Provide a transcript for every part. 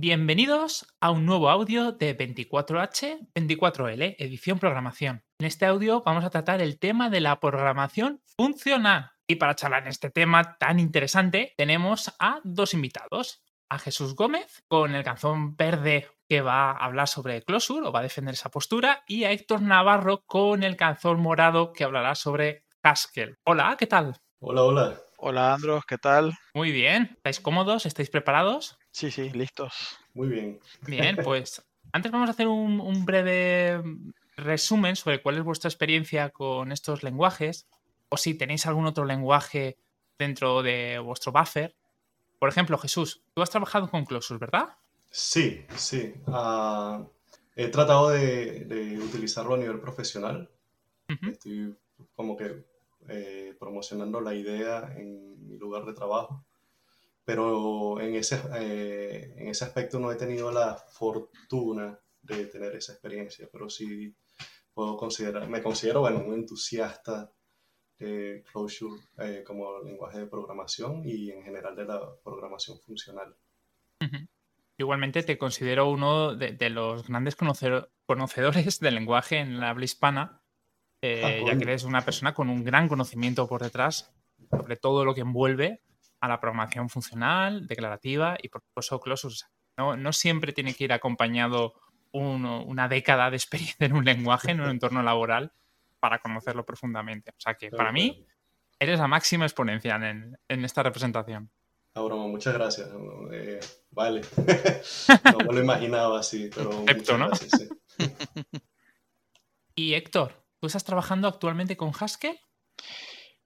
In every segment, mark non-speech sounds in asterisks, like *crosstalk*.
Bienvenidos a un nuevo audio de 24H 24L, edición programación. En este audio vamos a tratar el tema de la programación funcional. Y para charlar en este tema tan interesante, tenemos a dos invitados. A Jesús Gómez, con el canzón verde que va a hablar sobre Closure o va a defender esa postura, y a Héctor Navarro con el canzón morado que hablará sobre Haskell. Hola, ¿qué tal? Hola, hola. Hola Andros, ¿qué tal? Muy bien. ¿Estáis cómodos? ¿Estáis preparados? Sí, sí, listos. Muy bien. Bien, pues antes vamos a hacer un, un breve resumen sobre cuál es vuestra experiencia con estos lenguajes o si tenéis algún otro lenguaje dentro de vuestro buffer. Por ejemplo, Jesús, tú has trabajado con Closure, ¿verdad? Sí, sí. Ah, he tratado de, de utilizarlo a nivel profesional. Estoy como que eh, promocionando la idea en mi lugar de trabajo. Pero en ese, eh, en ese aspecto no he tenido la fortuna de tener esa experiencia, pero sí puedo considerar, me considero, bueno, un entusiasta de Clojure eh, como lenguaje de programación y en general de la programación funcional. Igualmente te considero uno de, de los grandes conocer- conocedores del lenguaje en la habla hispana, eh, Ah, ya que eres una persona con un gran conocimiento por detrás sobre todo lo que envuelve a la programación funcional, declarativa y por supuesto Closure. O sea, No, no siempre tiene que ir acompañado uno- una década de experiencia en un lenguaje, en un *laughs* entorno laboral, para conocerlo profundamente. O sea que para mí eres la máxima exponencia en, en esta representación. Ah, broma, muchas gracias. Eh, vale. *laughs* no me lo imaginaba así, pero muchas ¿no? gracias. sí. *laughs* Y Héctor, ¿tú estás trabajando actualmente con Haskell?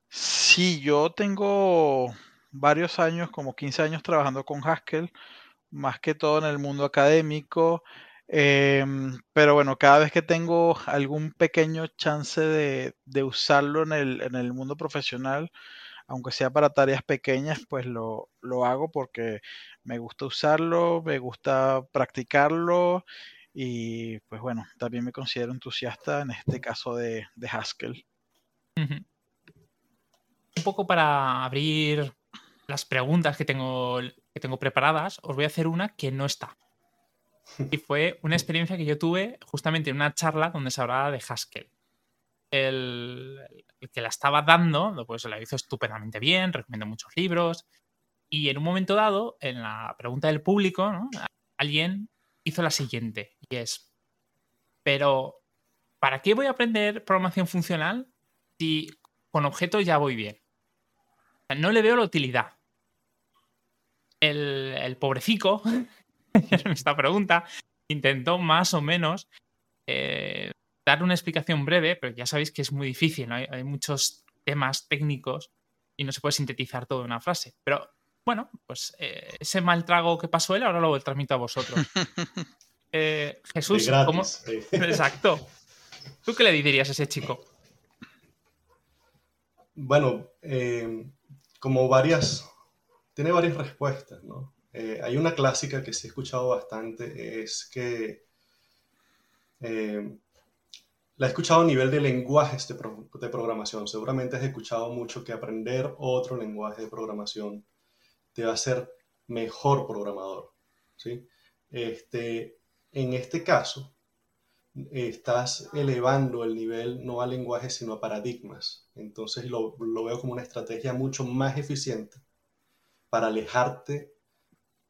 Sí, yo tengo varios años, como 15 años trabajando con Haskell, más que todo en el mundo académico, em, pero bueno, cada vez que tengo algún pequeño chance de, de usarlo en el, en el mundo profesional, aunque sea para tareas pequeñas, pues lo, lo hago porque me gusta usarlo, me gusta practicarlo y pues bueno, también me considero entusiasta en este caso de, de Haskell. Un poco para abrir las preguntas que tengo, que tengo preparadas, os voy a hacer una que no está. Y fue una experiencia que yo tuve justamente en una charla donde se hablaba de Haskell. El, que la estaba dando, pues la hizo estupendamente bien, recomiendo muchos libros. Y en un momento dado, en la pregunta del público, alguien hizo la siguiente, y es, pero ¿para qué voy a aprender programación funcional si con objetos ya voy bien? No le veo la utilidad. El, el pobrecico, *laughs* *laughs* esta pregunta, intentó más o menos eh, dar una explicación breve, pero ya sabéis que es muy difícil, ¿no? hay, hay muchos temas técnicos y no se puede sintetizar todo en una frase. Pero bueno, pues eh, ese mal trago que pasó él ahora lo transmito a vosotros. *laughs* Eh, Jesús. Exacto. ¿Tú qué le dirías a ese chico? Bueno, eh, como varias, tiene varias respuestas, ¿no? Eh, hay una clásica que sí he escuchado bastante, es que eh, la he escuchado a nivel de lenguajes de, pro- de programación. Seguramente has escuchado mucho que aprender otro lenguaje de programación te va a hacer mejor programador, ¿sí? Este, en este caso, estás elevando el nivel no a lenguajes, sino a paradigmas. Entonces lo, lo veo como una estrategia mucho más eficiente para alejarte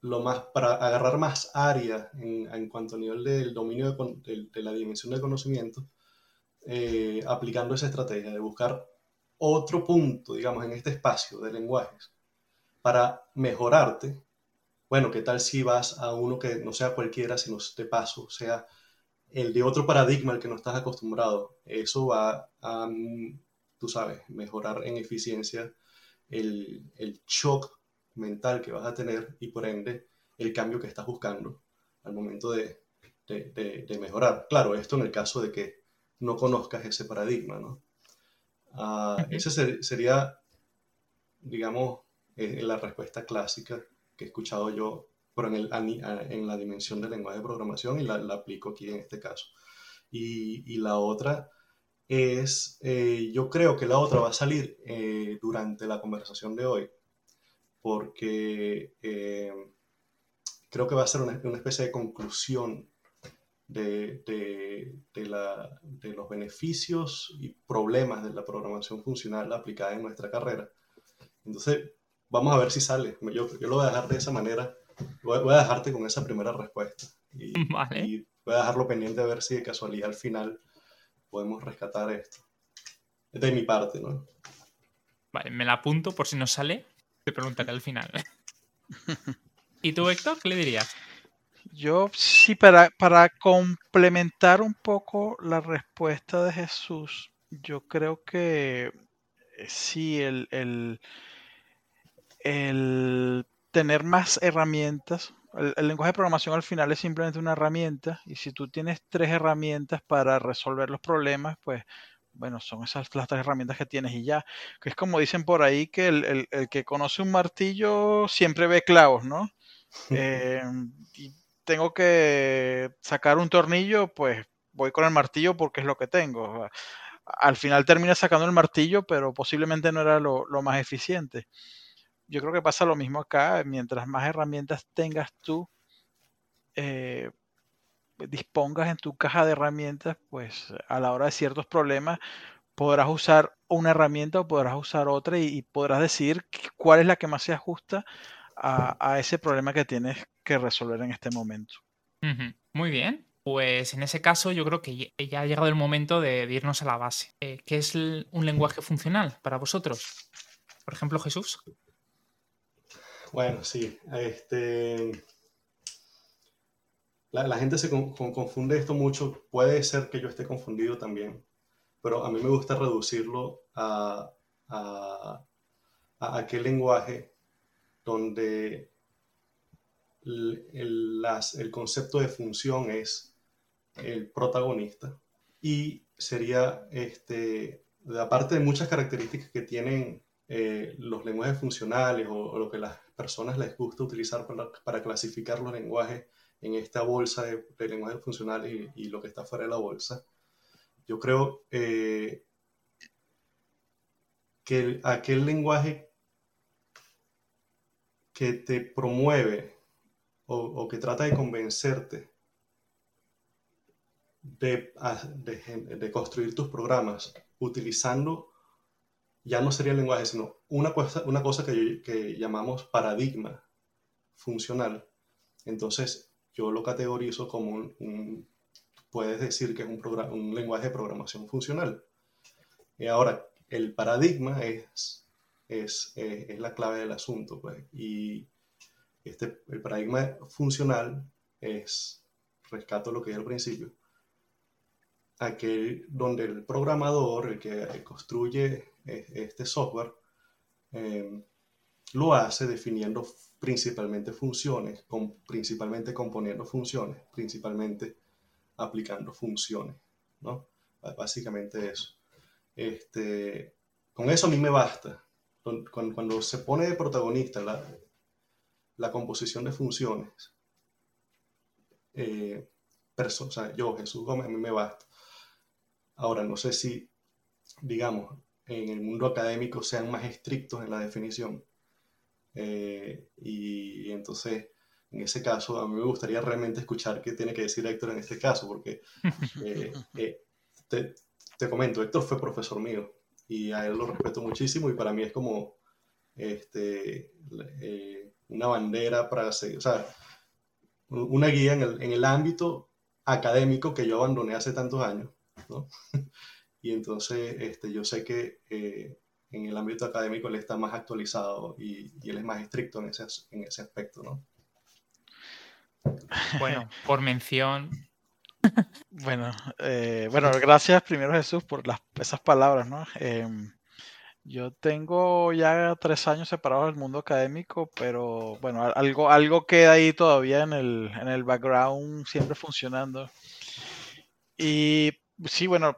lo más, para agarrar más área en, cuanto a nivel del dominio de la dimensión del conocimiento, eh, aplicando esa estrategia de buscar otro punto, digamos, en este espacio de lenguajes para mejorarte. Bueno, ¿qué tal si vas a uno que no sea cualquiera, sino de paso, sea el de otro paradigma al que no estás acostumbrado? Eso va a, mm, tú sabes, mejorar en eficiencia el, el shock mental que vas a tener y por ende el cambio que estás buscando al momento de, de- de- de mejorar. Claro, esto en el caso de que no conozcas ese paradigma, ¿no? Ah, ese ser- sería, digamos, eh, la respuesta clásica que he escuchado yo, pero en, el, en la dimensión del lenguaje de programación y la, la aplico aquí en este caso. Y, y la otra es, eh, yo creo que la otra va a salir eh, durante la conversación de hoy, porque eh, creo que va a ser una, especie de conclusión de, los beneficios y problemas de la programación funcional aplicada en nuestra carrera. Entonces, vamos a ver si sale. Yo, lo voy a dejar de esa manera. Voy, a dejarte con esa primera respuesta. Y, *laughs* y voy a dejarlo pendiente a ver si de casualidad al final podemos rescatar esto. De mi parte, ¿no? Vale, me la apunto por si no sale. Te preguntaré al final. *laughs* ¿Y tú, Héctor, qué le dirías? Yo sí, para, para complementar un poco la respuesta de Jesús, yo creo que eh, sí, el, el, el tener más herramientas. El, el, lenguaje de programación al final es simplemente una herramienta y si tú tienes tres herramientas para resolver los problemas, pues bueno, son esas las tres herramientas que tienes y ya. Que es como dicen por ahí que el, que conoce un martillo siempre ve clavos, ¿no? *laughs* Eh, y tengo que sacar un tornillo, pues voy con el martillo porque es lo que tengo. Al final termina sacando el martillo, pero posiblemente no era lo, más eficiente. Yo creo que pasa lo mismo acá. Mientras más herramientas tengas tú, eh, dispongas en tu caja de herramientas, pues a la hora de ciertos problemas podrás usar una herramienta o podrás usar otra y, podrás decidir cuál es la que más se ajusta a, ese problema que tienes que resolver en este momento. Muy bien. Pues en ese caso yo creo que ya ha llegado el momento de, irnos a la base. Eh, ¿Qué es un lenguaje funcional para vosotros? Por ejemplo, Jesús. Bueno, sí. Este, la, gente se confunde esto mucho. Puede ser que yo esté confundido también, pero a mí me gusta reducirlo a, aquel lenguaje donde el, el, concepto de función es el protagonista y sería, este, aparte de muchas características que tienen eh, los lenguajes funcionales o, lo que las personas les gusta utilizar para, para clasificar los lenguajes en esta bolsa de, lenguaje funcional y, lo que está fuera de la bolsa. Yo creo eh, que aquel lenguaje que te promueve o, que trata de convencerte de, de, construir tus programas utilizando, ya no sería el lenguaje, sino una cosa, una cosa que, que llamamos paradigma funcional. Entonces, yo lo categorizo como un, puedes decir que es un, un lenguaje de programación funcional. Y ahora, el paradigma es, es, es, la clave del asunto. Pues, y este, el paradigma funcional es, rescato lo que es al principio, aquel donde el programador, el que construye e, este software, eh, lo hace definiendo principalmente funciones, con, principalmente componiendo funciones, principalmente aplicando funciones, ¿no? Básicamente eso. Este, con eso a mí me basta. Cuando, se pone de protagonista la, la composición de funciones, eh, o sea, yo, Jesús Gómez, a mí me basta. Ahora, no sé si, digamos, en el mundo académico sean más estrictos en la definición, eh, y, entonces, en ese caso, a mí me gustaría realmente escuchar qué tiene que decir Héctor en este caso, porque eh, *laughs* eh, te, te, comento, Héctor fue profesor mío y a él lo respeto muchísimo y para mí es como este, una bandera para seguir, o sea, una guía en el, en el ámbito académico que yo abandoné hace tantos años, ¿no? *laughs* y entonces este, yo sé que en el ámbito académico él está más actualizado y, él es más estricto en ese, en ese aspecto, ¿no? *laughs* Bueno, por mención. *laughs* Bueno, eh, bueno, gracias primero Jesús por las, esas palabras, ¿no? Em, yo tengo ya tres años separado del mundo académico, pero bueno, algo, algo queda ahí todavía en el, en el background, siempre funcionando. Y sí, bueno,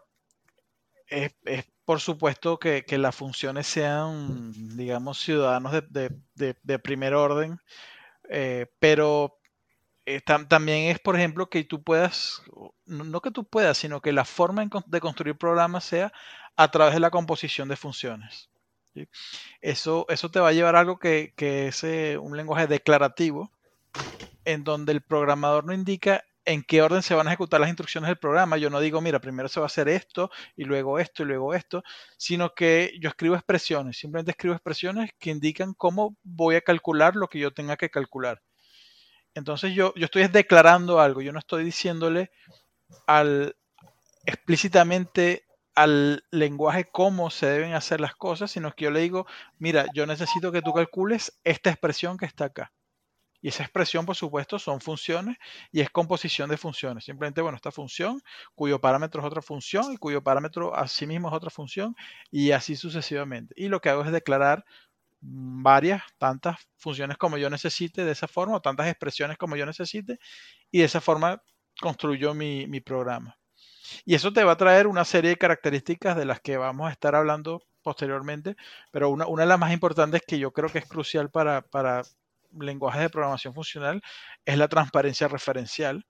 es, es por supuesto que, las funciones sean, digamos, ciudadanos de, primer orden, eh, pero eh, también es, por ejemplo, que tú puedas, no, que tú puedas, sino que la forma de construir programas sea a través de la composición de funciones. Eso, eso te va a llevar a algo que, es eh, un lenguaje declarativo, en donde el programador no indica en qué orden se van a ejecutar las instrucciones del programa. Yo no digo, mira, primero se va a hacer esto y luego esto y luego esto, sino que yo escribo expresiones, simplemente escribo expresiones que indican cómo voy a calcular lo que yo tenga que calcular. Entonces yo, yo estoy declarando algo, yo no estoy diciéndole al explícitamente al lenguaje cómo se deben hacer las cosas, sino que yo le digo, mira, yo necesito que tú calcules esta expresión que está acá. Y esa expresión, por supuesto, son funciones y es composición de funciones. Simplemente, bueno, esta función, cuyo parámetro es otra función y cuyo parámetro asimismo es otra función y así sucesivamente. Y lo que hago es declarar varias, tantas funciones como yo necesite de esa forma, o tantas expresiones como yo necesite, y de esa forma construyo mi, mi programa. Y eso te va a traer una serie de características de las que vamos a estar hablando posteriormente, pero una, una de las más importantes que yo creo que es crucial para lenguajes de programación funcional es la transparencia referencial,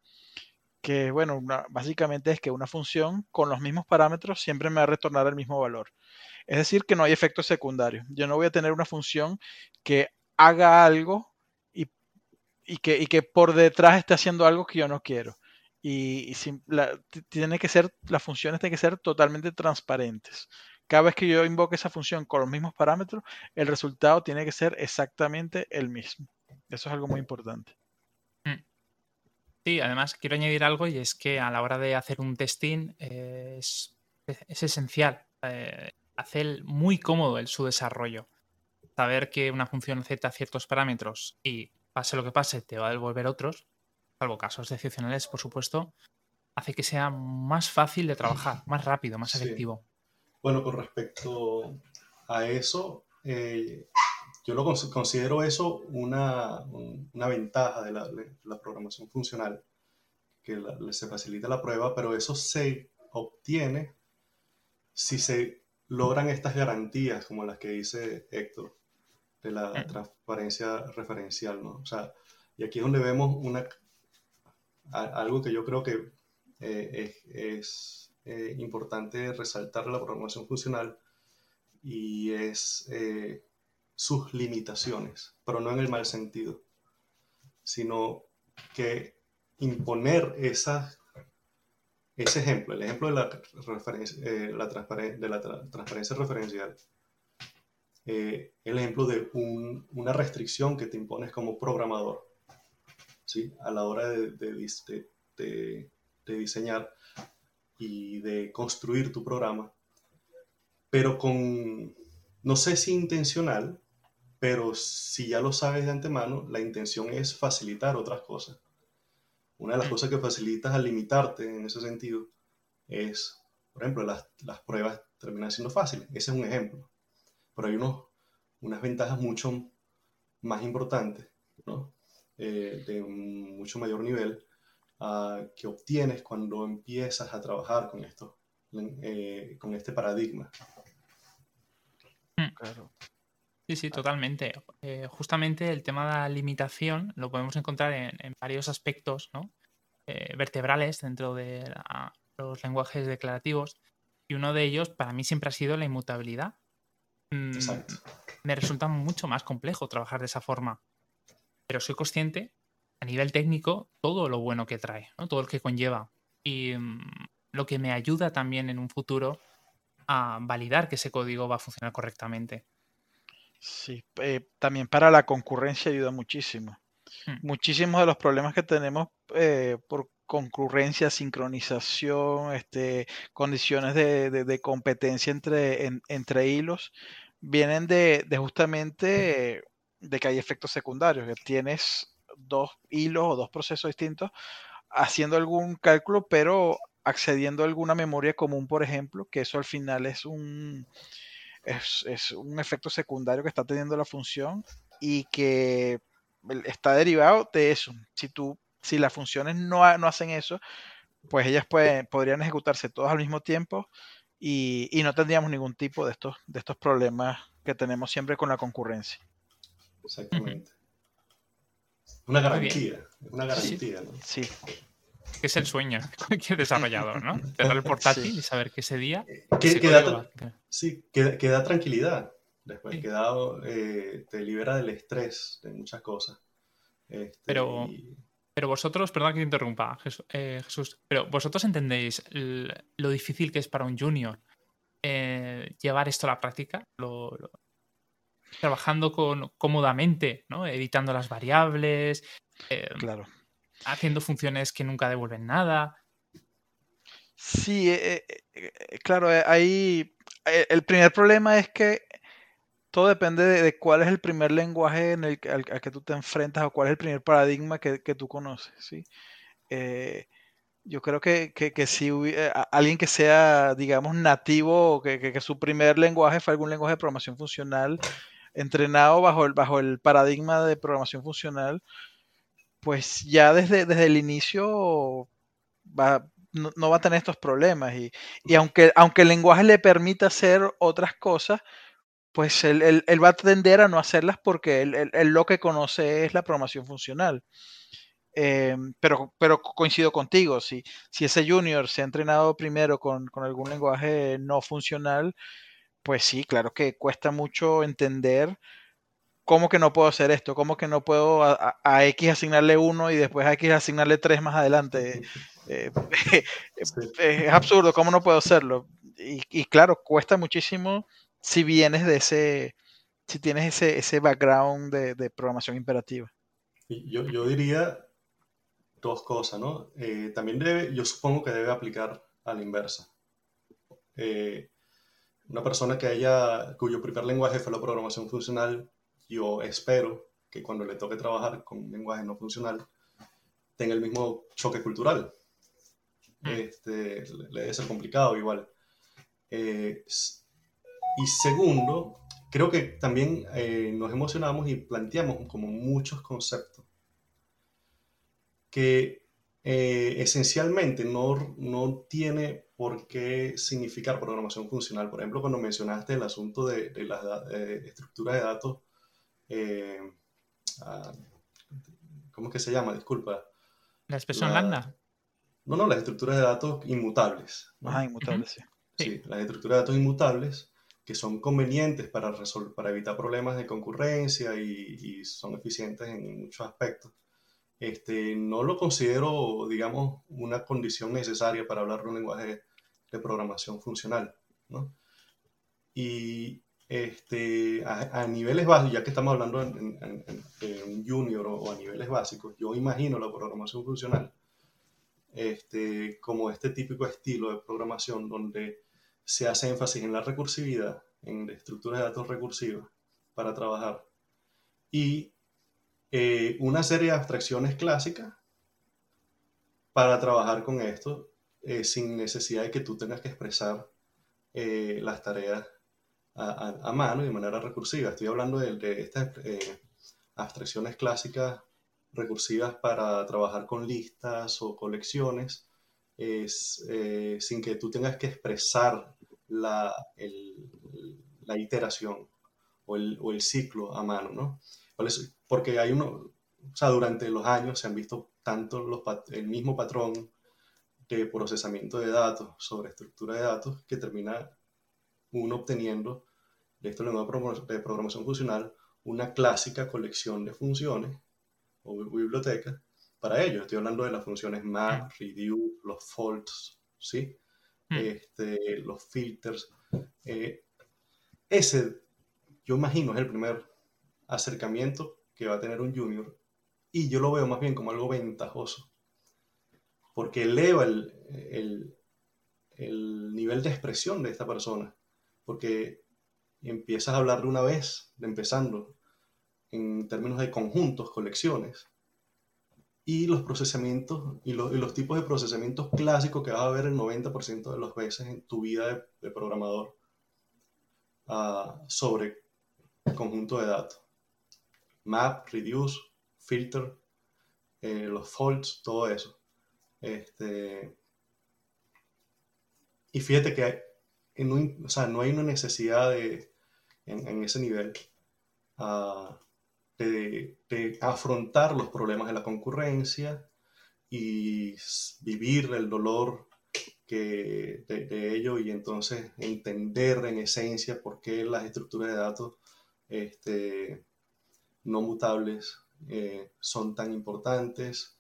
que bueno, básicamente es que una función con los mismos parámetros siempre me va a retornar el mismo valor. Es decir, que no hay efectos secundarios. Yo no voy a tener una función que haga algo y, y, que, y que, por detrás esté haciendo algo que yo no quiero. Y, tiene que ser, las funciones tienen que ser totalmente transparentes cada vez que yo invoque esa función con los mismos parámetros, el resultado tiene que ser exactamente el mismo. Eso es algo muy importante. Mm. Sí, además quiero añadir algo y es que a la hora de hacer un testing eh, es, esencial eh, hacer muy cómodo el, su desarrollo. Saber que una función acepta ciertos parámetros y pase lo que pase te va a devolver otros, salvo casos excepcionales, por supuesto, hace que sea más fácil de trabajar, más rápido, más efectivo. Bueno, con respecto a eso, eh, yo lo considero eso una, ventaja de la, programación funcional, que se facilita la prueba, pero eso se obtiene si se logran estas garantías como las que dice Héctor, de la mm. transparencia referencial, ¿no? O sea, y aquí es donde vemos una, algo que yo creo que eh, es eh, importante resaltar la programación funcional y es eh, sus limitaciones, pero no en el mal sentido, sino que imponer esa, ese ejemplo, el ejemplo de la, eh, la de la transparencia referencial, el ejemplo de una restricción que te impones como programador, ¿sí? a la hora de, de, de diseñar y de construir tu programa, pero con, no sé si intencional, pero si ya lo sabes de antemano, la intención es facilitar otras cosas. Una de las cosas que facilitas al limitarte en ese sentido es, por ejemplo, las, las pruebas terminan siendo fáciles. Ese es un ejemplo. Pero hay unos, unas ventajas mucho más importantes, ¿no? Eh, de un mucho mayor nivel, que obtienes cuando empiezas a trabajar con esto, eh, con este paradigma. Hmm. Claro. Sí, sí, totalmente. Eh, justamente el tema de la limitación lo podemos encontrar en, varios aspectos eh, vertebrales dentro de los lenguajes declarativos y uno de ellos para mí siempre ha sido la inmutabilidad. Mm, me resulta mucho más complejo trabajar de esa forma, pero soy consciente a nivel técnico todo lo bueno que trae, todo lo que conlleva. Y mm, lo que me ayuda también en un futuro a validar que ese código va a funcionar correctamente. Sí, eh, también para la concurrencia ayuda muchísimo. Hmm. Muchísimos de los problemas que tenemos eh, por concurrencia, sincronización, este, condiciones de, competencia entre, entre hilos, vienen de, de justamente de que hay efectos secundarios, que tienes dos hilos o dos procesos distintos haciendo algún cálculo, pero accediendo a alguna memoria común, por ejemplo, que eso al final es un, es, un efecto secundario que está teniendo la función y que está derivado de eso. Si, tú, si las funciones no, no hacen eso, pues ellas pueden, podrían ejecutarse todas al mismo tiempo y, y, no tendríamos ningún tipo de estos, de estos problemas que tenemos siempre con la concurrencia. Exactamente. Una garantía, una garantía, ¿no? Sí. Que es el sueño de cualquier desarrollador, ¿no? *laughs* Tener el portátil y saber que ese día. Eh, que, da, sí, que, da tranquilidad. Después, que da, eh, te libera del estrés de muchas cosas. Este, Pero- y- Pero vosotros, perdón que te interrumpa, Jes- eh, Jesús, pero vosotros entendéis l- lo difícil que es para un junior eh, llevar esto a la práctica, Lo- lo- trabajando con, cómodamente, ¿no? editando las variables, eh, Claro. haciendo funciones que nunca devuelven nada. Sí, eh, eh, eh, claro, ahí el primer problema es que todo depende de, de cuál es el primer lenguaje en el, al, al que tú te enfrentas o cuál es el primer paradigma que, que tú conoces, ¿sí? Yo creo que, que, que si eh, alguien que sea, digamos, nativo, que- que su primer lenguaje fue algún lenguaje de programación funcional, entrenado bajo el, bajo el paradigma de programación funcional, pues ya desde, desde el inicio va, no, no va a tener estos problemas. Y, y aunque, aunque el lenguaje le permita hacer otras cosas, pues él, él- él va a tender a no hacerlas porque él, él- lo que conoce es la programación funcional. Eh, pero, pero co- coincido contigo, si, si ese junior se ha entrenado primero con, con algún lenguaje no funcional, pues sí, claro que cuesta mucho entender cómo que no puedo hacer esto, cómo que no puedo a, a- a X asignarle uno y después a X asignarle tres más adelante. Eh, *laughs* Sí. es absurdo, ¿cómo no puedo hacerlo? Y, y claro, cuesta muchísimo si vienes de ese, si tienes ese, ese background de, de programación imperativa. Yo, yo diría dos cosas, ¿no? Eh, también debe, yo supongo que debe aplicar a la inversa. Eh, una persona que haya, cuyo primer lenguaje fue la programación funcional, yo espero que cuando le toque trabajar con un lenguaje no funcional, tenga el mismo choque cultural. Mm. Este, le debe ser complicado igual. Eh, y segundo, creo que también eh, nos emocionamos y planteamos como muchos conceptos que eh, esencialmente no, no tiene por qué significar programación funcional. Por ejemplo, cuando mencionaste el asunto de, de las eh, estructuras de datos, eh, ah, ¿cómo es que se llama? Disculpa. La expresión La- lambda. No, no, las estructuras de datos inmutables. ¿no? Ajá, inmutable, sí. Sí, las estructuras de datos inmutables que son convenientes para, para evitar problemas de concurrencia y, y son eficientes en muchos aspectos. Este, no lo considero, digamos, una condición necesaria para hablar un lenguaje de programación funcional. ¿no? Y este, a, a niveles básicos, ya que estamos hablando en, en- en- en- junior o, o a niveles básicos, yo imagino la programación funcional este, como este típico estilo de programación donde se hace énfasis en la recursividad, en estructuras de datos recursivas para trabajar y eh, una serie de abstracciones clásicas para trabajar con esto eh, sin necesidad de que tú tengas que expresar eh, las tareas a, a- a mano y de manera recursiva. Estoy hablando de, estas eh, abstracciones clásicas recursivas para trabajar con listas o colecciones es, sin que tú tengas que expresar la, el- la iteración o el, o el ciclo a mano, ¿no? Porque hay uno, o sea, durante los años se han visto tanto los, el mismo patrón de procesamiento de datos sobre estructura de datos que termina uno obteniendo de este lenguaje de programa- de programación funcional una clásica colección de funciones o bi- biblioteca para ello. Estoy hablando de las funciones map, reduce, los faults, ¿sí? Mm. Este, los filters. Eh, ese, yo imagino, es el primer acercamiento que va a tener un junior y yo lo veo más bien como algo ventajoso porque eleva el, el- el nivel de expresión de esta persona porque empiezas a hablar de una vez, de empezando en términos de conjuntos, colecciones, y los procesamientos y los, tipos de procesamientos clásicos que vas a ver el 90% de las veces en tu vida de, de programador ah, sobre conjunto de datos. Map, reduce, filter, eh, los faults, todo eso. Este, y fíjate que hay- en un- o sea, no hay una necesidad de, en, en ese nivel ah, de, de afrontar los problemas de la concurrencia y vivir el dolor que, de, de ello y entonces entender en esencia por qué las estructuras de datos este, no mutables eh, son tan importantes,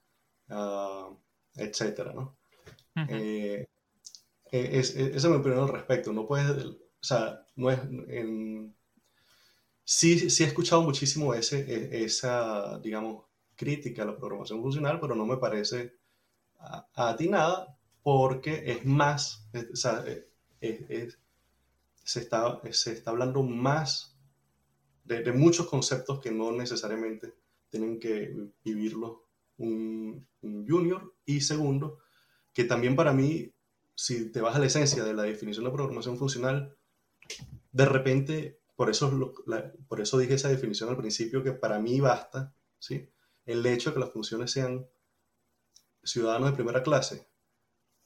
uh, etcétera, ¿no? Eh, es, esa es mi opinión al respecto. No puedes, o sea, no es, en, sí, sí he escuchado muchísimo ese, e, esa, digamos, crítica a la programación funcional, pero no me parece atinada porque es más, o sea, se, está, se está hablando más de, muchos conceptos que no necesariamente tienen que vivirlo un, junior. Y segundo, que también para mí, si te vas a la esencia de la definición de programación funcional, de repente, por eso, por eso dije esa definición al principio, que para mí basta, ¿sí? El hecho de que las funciones sean ciudadanos de primera clase,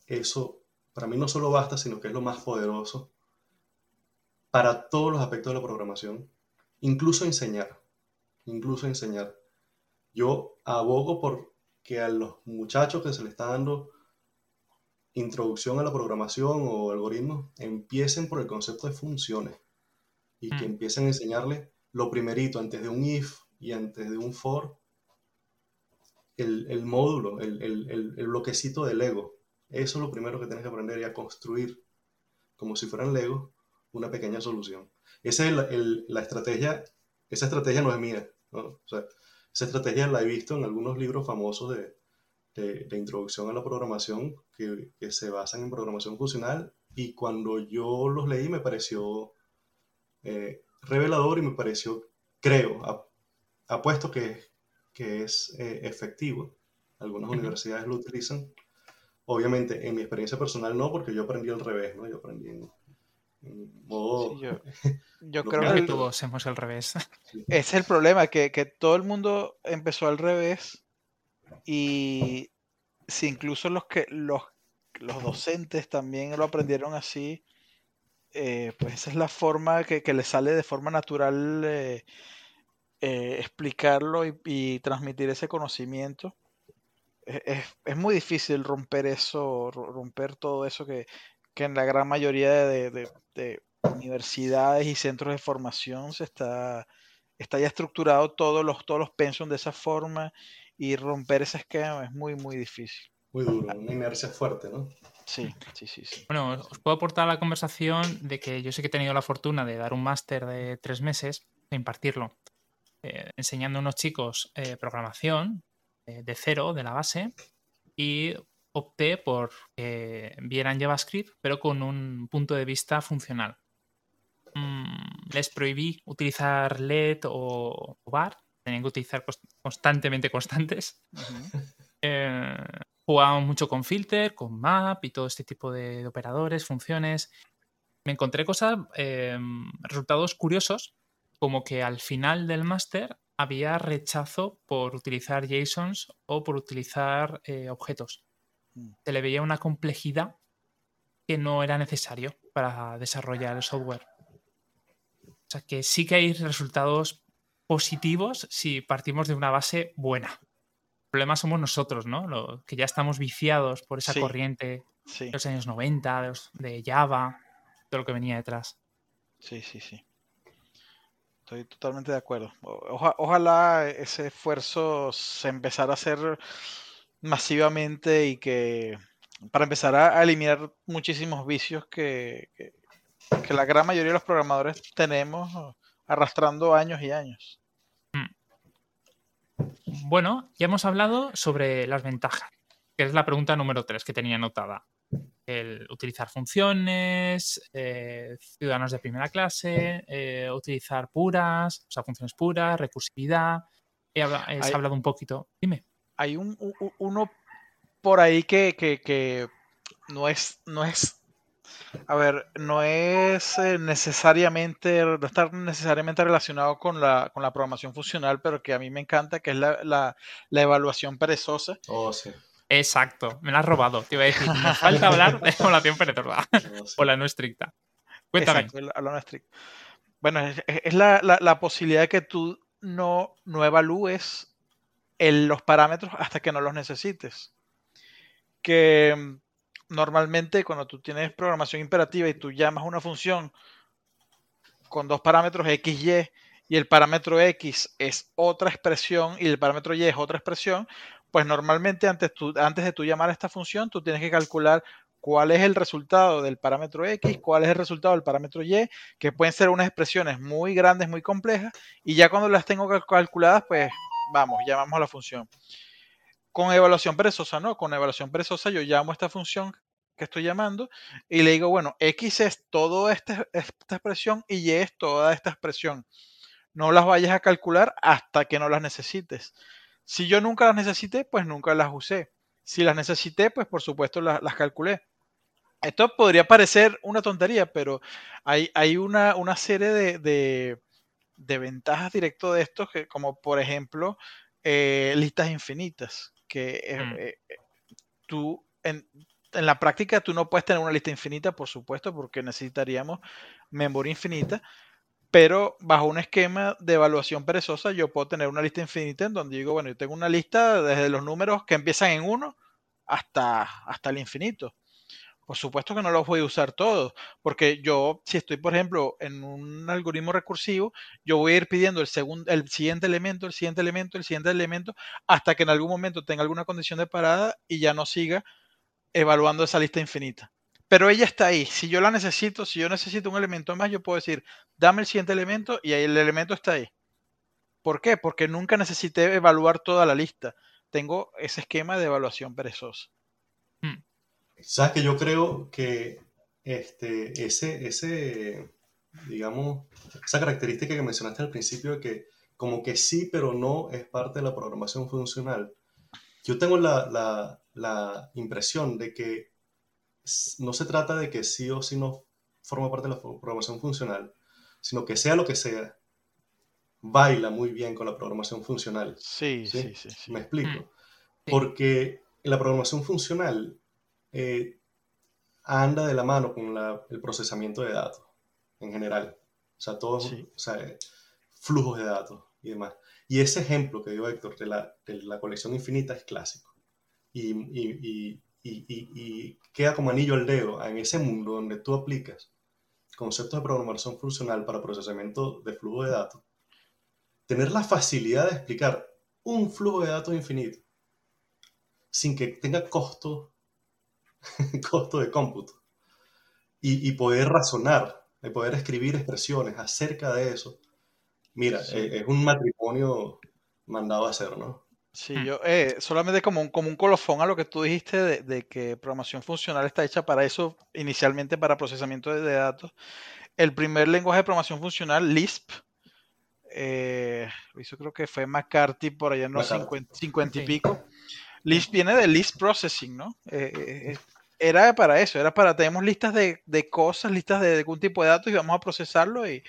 eso para mí no solo basta, sino que es lo más poderoso para todos los aspectos de la programación, incluso enseñar, incluso enseñar. Yo abogo por que a los muchachos que se les está dando introducción a la programación o algoritmos empiecen por el concepto de funciones y que mm. empiecen a enseñarles lo primerito antes de un if y antes de un for, el, módulo, el, el, bloquecito de Lego. Eso es lo primero que tienes que aprender y a construir como si fueran Lego una pequeña solución. Esa es la estrategia, esa estrategia no es mía. esa estrategia la he visto en algunos libros famosos de, de, introducción a la programación que, que, se basan en programación funcional y cuando yo los leí me pareció eh, revelador y me pareció, creo, apuesto que, que es eh, efectivo. Algunas universidades lo utilizan. Obviamente, en mi experiencia personal no, porque yo aprendí al revés, ¿no? Yo aprendí en, modo... yo, *laughs* creo que todos *laughs* hemos al revés. Es el problema, que, que todo el mundo empezó al revés y si incluso los que los, los docentes también lo aprendieron así, eh, pues esa es la forma que, que le sale de forma natural eh, eh, explicarlo y, transmitir ese conocimiento. Es, es, muy difícil romper eso, romper todo eso que, que en la gran mayoría de, de, de, universidades y centros de formación se está, está ya estructurado todos los, todos los de esa forma y romper ese esquema es muy, muy difícil. Muy duro, una inercia fuerte, ¿no? Sí, sí, sí, sí. Bueno, os puedo aportar la conversación de que yo sé que he tenido la fortuna de dar un máster de tres meses, de impartirlo, eh, enseñando a unos chicos eh, programación eh, de cero, de la base, y opté por que vieran JavaScript, pero con un punto de vista funcional. Mm, les prohibí utilizar LED o, o bar, tenían que utilizar constantemente constantes. Eh, jugábamos mucho con filter, con map y todo este tipo de, operadores, funciones. Me encontré cosas, em, resultados curiosos, como que al final del máster había rechazo por utilizar JSONs o por utilizar eh, objetos. Se le veía una complejidad que no era necesario para desarrollar el software. O sea que sí que hay resultados positivos si partimos de una base buena. El problema somos nosotros, ¿no? Que ya estamos viciados por esa corriente de los años 90, de, Java, todo lo que venía detrás. Sí, sí, sí. Estoy totalmente de acuerdo. ojalá ese esfuerzo se empezara a hacer masivamente y que para empezar a, eliminar muchísimos vicios que, que la gran mayoría de los programadores tenemos arrastrando años y años. Mm. Bueno, ya hemos hablado sobre las ventajas, que es la pregunta número 3 que tenía anotada. El utilizar funciones, eh, ciudadanos de primera clase, eh, utilizar puras, o sea, funciones puras, recursividad. He, hablado un poquito. Dime. Hay un, uno por ahí que, que no es, no es a ver, no es eh, necesariamente, no está necesariamente relacionado con la, con la programación funcional, pero que a mí me encanta, que es la, la, la evaluación perezosa. Oh, sí. Exacto, me la has robado. Te iba a decir, nos falta hablar de evaluación perezosa *laughs* oh, o la no estricta. Cuéntame. Exacto, la, no estricta. Bueno, es, es la, la, posibilidad de que tú no, no evalúes el, los parámetros hasta que no los necesites. Que normalmente cuando tú tienes programación imperativa y tú llamas una función con dos parámetros x, y y el parámetro X es otra expresión y el parámetro Y es otra expresión, pues normalmente antes, antes de tú llamar a esta función, tú tienes que calcular cuál es el resultado del parámetro X, cuál es el resultado del parámetro Y, que pueden ser unas expresiones muy grandes, muy complejas, y ya cuando las tengo calculadas, pues vamos, llamamos a la función. Con evaluación perezosa, ¿no? Con evaluación perezosa yo llamo a esta función que estoy llamando y le digo, bueno, X es toda esta, esta expresión y Y es toda esta expresión. No las vayas a calcular hasta que no las necesites. Si yo nunca las necesité, pues nunca las usé. Si las necesité, pues por supuesto las, calculé. Esto podría parecer una tontería, pero hay, hay una, serie de, ventajas directo de esto, que, como por ejemplo eh, listas infinitas, que eh, mm. eh, tú en, en, la práctica tú no puedes tener una lista infinita, por supuesto, porque necesitaríamos memoria infinita, pero bajo un esquema de evaluación perezosa yo puedo tener una lista infinita en donde digo, bueno, yo tengo una lista desde los números que empiezan en 1 hasta, hasta el infinito. Por supuesto que no los voy a usar todos, porque yo, si estoy, por ejemplo, en un algoritmo recursivo, yo voy a ir pidiendo el, el siguiente elemento, el siguiente elemento, el siguiente elemento, hasta que en algún momento tenga alguna condición de parada y ya no siga evaluando esa lista infinita pero ella está ahí. Si yo la necesito, si yo necesito un elemento más, yo puedo decir, dame el siguiente elemento y ahí el elemento está ahí. ¿Por qué? Porque nunca necesité evaluar toda la lista. Tengo ese esquema de evaluación perezosa. Sabes que yo creo que este, ese, ese, digamos, esa característica que mencionaste al principio de que como que sí, pero no es parte de la programación funcional. Yo tengo la, la impresión de que no se trata de que sí o sí no forma parte de la programación funcional, sino que sea lo que sea, baila muy bien con la programación funcional. Sí, sí, sí. Me explico. Mm. Porque la programación funcional eh, anda de la mano con el procesamiento de datos en general. O sea, todos, o sea, flujos de datos y demás. Y ese ejemplo que dio Héctor de la, de la colección infinita es clásico. y, y, queda como anillo al dedo en ese mundo donde tú aplicas conceptos de programación funcional para procesamiento de flujo de datos, tener la facilidad de explicar un flujo de datos infinito sin que tenga costo, *laughs* costo de cómputo y, poder razonar, y poder escribir expresiones acerca de eso. Mira, es un matrimonio mandado a hacer, ¿no? Sí, mm. yo eh, solamente como un, como un colofón a lo que tú dijiste de, que programación funcional está hecha para eso, inicialmente para procesamiento de, datos. El primer lenguaje de programación funcional, Lisp, eh, eso creo que fue McCarthy por allá en los 50, y pico. Lisp viene de Lisp Processing, ¿no? Eh, era para eso, era para, tenemos listas de, cosas, listas de, algún tipo de datos y vamos a procesarlo y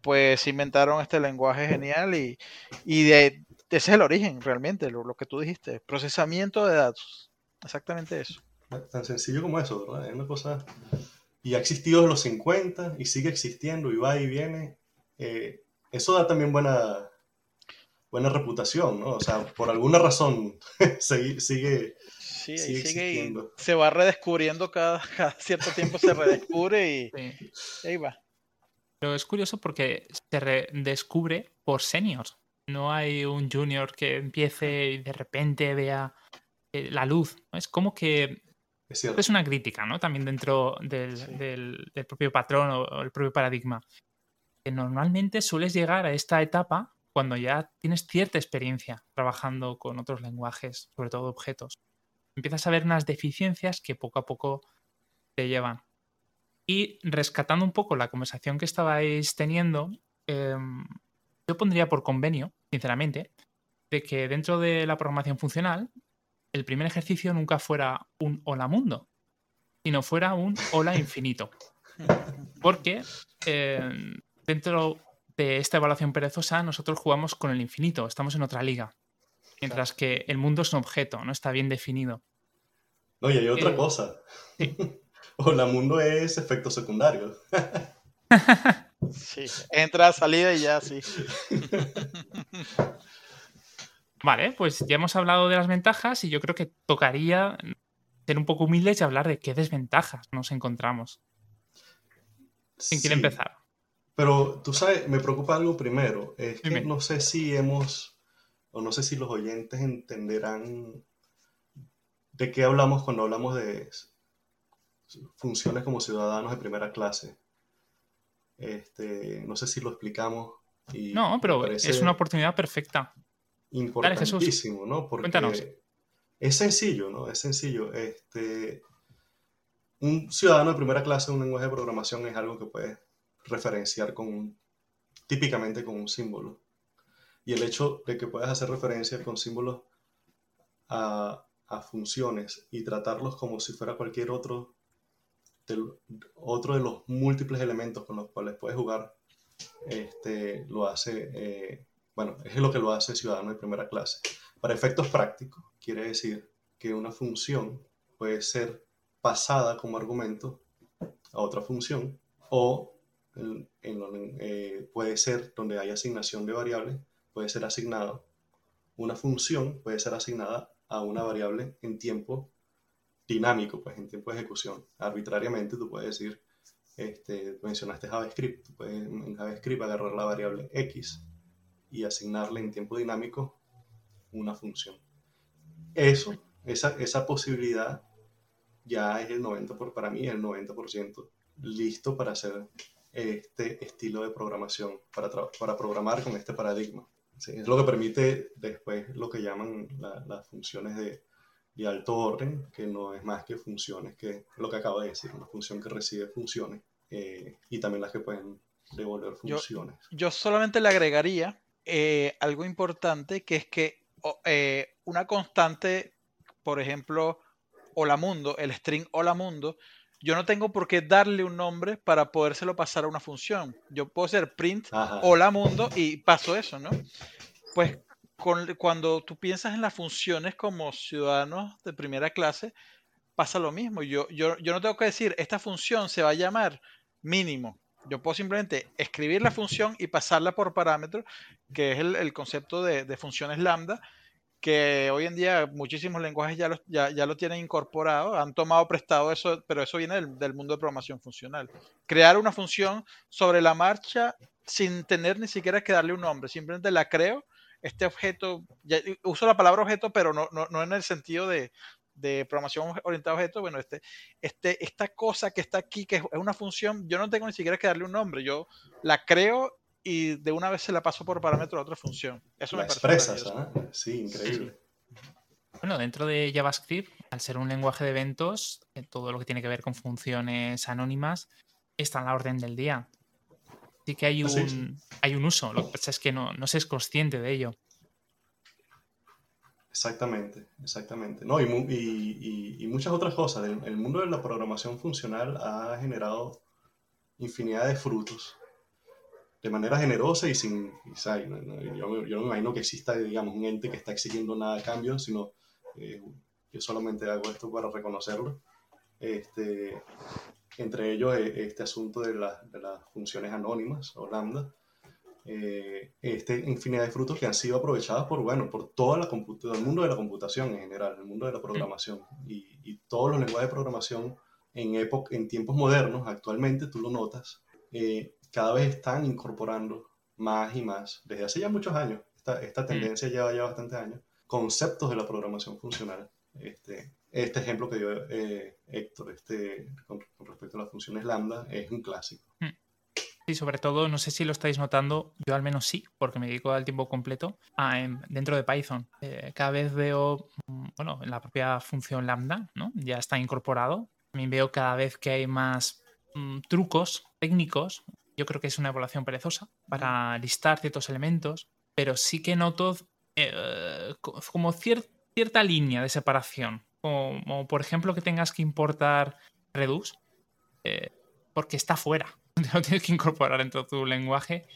pues inventaron este lenguaje genial y, y de, ese es el origen realmente, lo, que tú dijiste, procesamiento de datos. Exactamente eso. Tan sencillo como eso, ¿verdad? Es una cosa... Y ha existido desde los 50 y sigue existiendo y va y viene. Eh, eso da también buena, buena reputación, ¿no? O sea, por alguna razón *laughs* sigue, sí, sigue, se va redescubriendo *laughs* cada, cierto tiempo, se redescubre y, y ahí va. Pero es curioso porque se redescubre por seniors. No hay un junior que empiece y de repente vea eh, la luz. Es como que es, una crítica, ¿no? También dentro del, propio patrón o, el propio paradigma. Que normalmente sueles llegar a esta etapa cuando ya tienes cierta experiencia trabajando con otros lenguajes, sobre todo objetos. Empiezas a ver unas deficiencias que poco a poco te llevan. Y rescatando un poco la conversación que estabais teniendo, em, yo pondría por convenio, sinceramente, de que dentro de la programación funcional, el primer ejercicio nunca fuera un hola mundo, sino fuera un hola infinito. Porque eh, dentro de esta evaluación perezosa nosotros jugamos con el infinito, estamos en otra liga. Mientras que el mundo es un objeto, no está bien definido. No, y hay otra eh, cosa. *laughs* Hola mundo es efecto secundario. Sí, entra, salida y ya, sí. *laughs* Vale, pues ya hemos hablado de las ventajas y yo creo que tocaría ser un poco humildes y hablar de qué desventajas nos encontramos. ¿Quién quiere empezar? Pero tú sabes, me preocupa algo primero. Es que no sé si hemos, o no sé si los oyentes entenderán de qué hablamos cuando hablamos de funciones como ciudadanos de primera clase. Este, no sé si lo explicamos. no, pero es una oportunidad perfecta. Importantísimo, ¿no? Porque Cuéntanos. es sencillo, ¿no? Es sencillo. Este, un ciudadano de primera clase, un lenguaje de programación es algo que puede referenciar con típicamente con un símbolo. Y el hecho de que puedas hacer referencia con símbolos a, funciones y tratarlos como si fuera cualquier otro de, otro de los múltiples elementos con los cuales puedes jugar, este, lo hace, eh, bueno, es lo que lo hace ciudadano de primera clase. Para efectos prácticos, quiere decir que una función puede ser pasada como argumento a otra función o eh, puede ser donde hay asignación de variables, puede ser asignado. Una función puede ser asignada a una variable en tiempo dinámico, pues en tiempo de ejecución. Arbitrariamente tú puedes decir, este, mencionaste JavaScript, tú puedes en JavaScript agarrar la variable X y asignarle en tiempo dinámico una función. Eso, esa, esa posibilidad ya es el 90%, por, para mí el 90% listo para hacer este estilo de programación, para, para programar con este paradigma. Es lo que permite después lo que llaman las funciones de, de, alto orden, que no es más que funciones, que lo que acabo de decir, una función que recibe funciones eh, y también las que pueden devolver funciones. Yo, solamente le agregaría eh, algo importante, que es que eh, una constante, por ejemplo, hola mundo, el string hola mundo, yo no tengo por qué darle un nombre para podérselo pasar a una función. Yo puedo hacer print hola mundo y paso eso, ¿no? Pues cuando tú piensas en las funciones como ciudadanos de primera clase, pasa lo mismo. Yo, yo, yo no tengo que decir, esta función se va a llamar mínimo. Yo puedo simplemente escribir la función y pasarla por parámetro, que es el, concepto de, de funciones lambda, que hoy en día muchísimos lenguajes ya lo, ya, lo tienen incorporado, han tomado prestado eso, pero eso viene del, mundo de programación funcional. Crear una función sobre la marcha sin tener ni siquiera que darle un nombre, simplemente la creo, este objeto, uso la palabra objeto, pero no, no, en el sentido de, de programación orientada a objetos, bueno, este, este, esta cosa que está aquí, que es una función, yo no tengo ni siquiera que darle un nombre, yo la creo y de una vez se la paso por parámetro a otra función. Eso la expresas, ¿ah? Sí, increíble. Bueno, dentro de JavaScript, al ser un lenguaje de eventos, eh, todo lo que tiene que ver con funciones anónimas está en la orden del día. Así que hay un, hay un uso, lo que pasa es que no, no se es consciente de ello. Exactamente, exactamente. No, y, y, y, muchas otras cosas. el mundo de la programación funcional ha generado infinidad de frutos de manera generosa y sin, yo, no me imagino que exista, digamos, un ente que está exigiendo nada a cambio, sino eh, yo solamente hago esto para reconocerlo. Este, entre ellos eh, este asunto de, de, las funciones anónimas o lambda, eh, este infinidad de frutos que han sido aprovechados por, bueno, por toda la todo el mundo de la computación en general, el mundo de la programación. Y, y todos los lenguajes de programación en, época, en tiempos modernos, actualmente tú lo notas, eh, cada vez están incorporando más y más, desde hace ya muchos años, esta, esta mm. tendencia lleva ya bastantes años, conceptos de la programación funcional. Este, este ejemplo que dio eh, Héctor este, con, respecto a las funciones lambda es un clásico. Mm. Sí, sobre todo, no sé si lo estáis notando, yo al menos sí, porque me dedico al tiempo completo dentro de Python. Eh, cada vez veo, mm, bueno, en la propia función lambda, ¿no? Ya está incorporado. También veo cada vez que hay más trucos técnicos yo creo que es una evaluación perezosa para listar ciertos elementos, pero sí que noto eh, como cierta línea de separación. Como, por ejemplo que tengas que importar Redux eh, porque está fuera. *laughs* Lo tienes que incorporar dentro de tu lenguaje.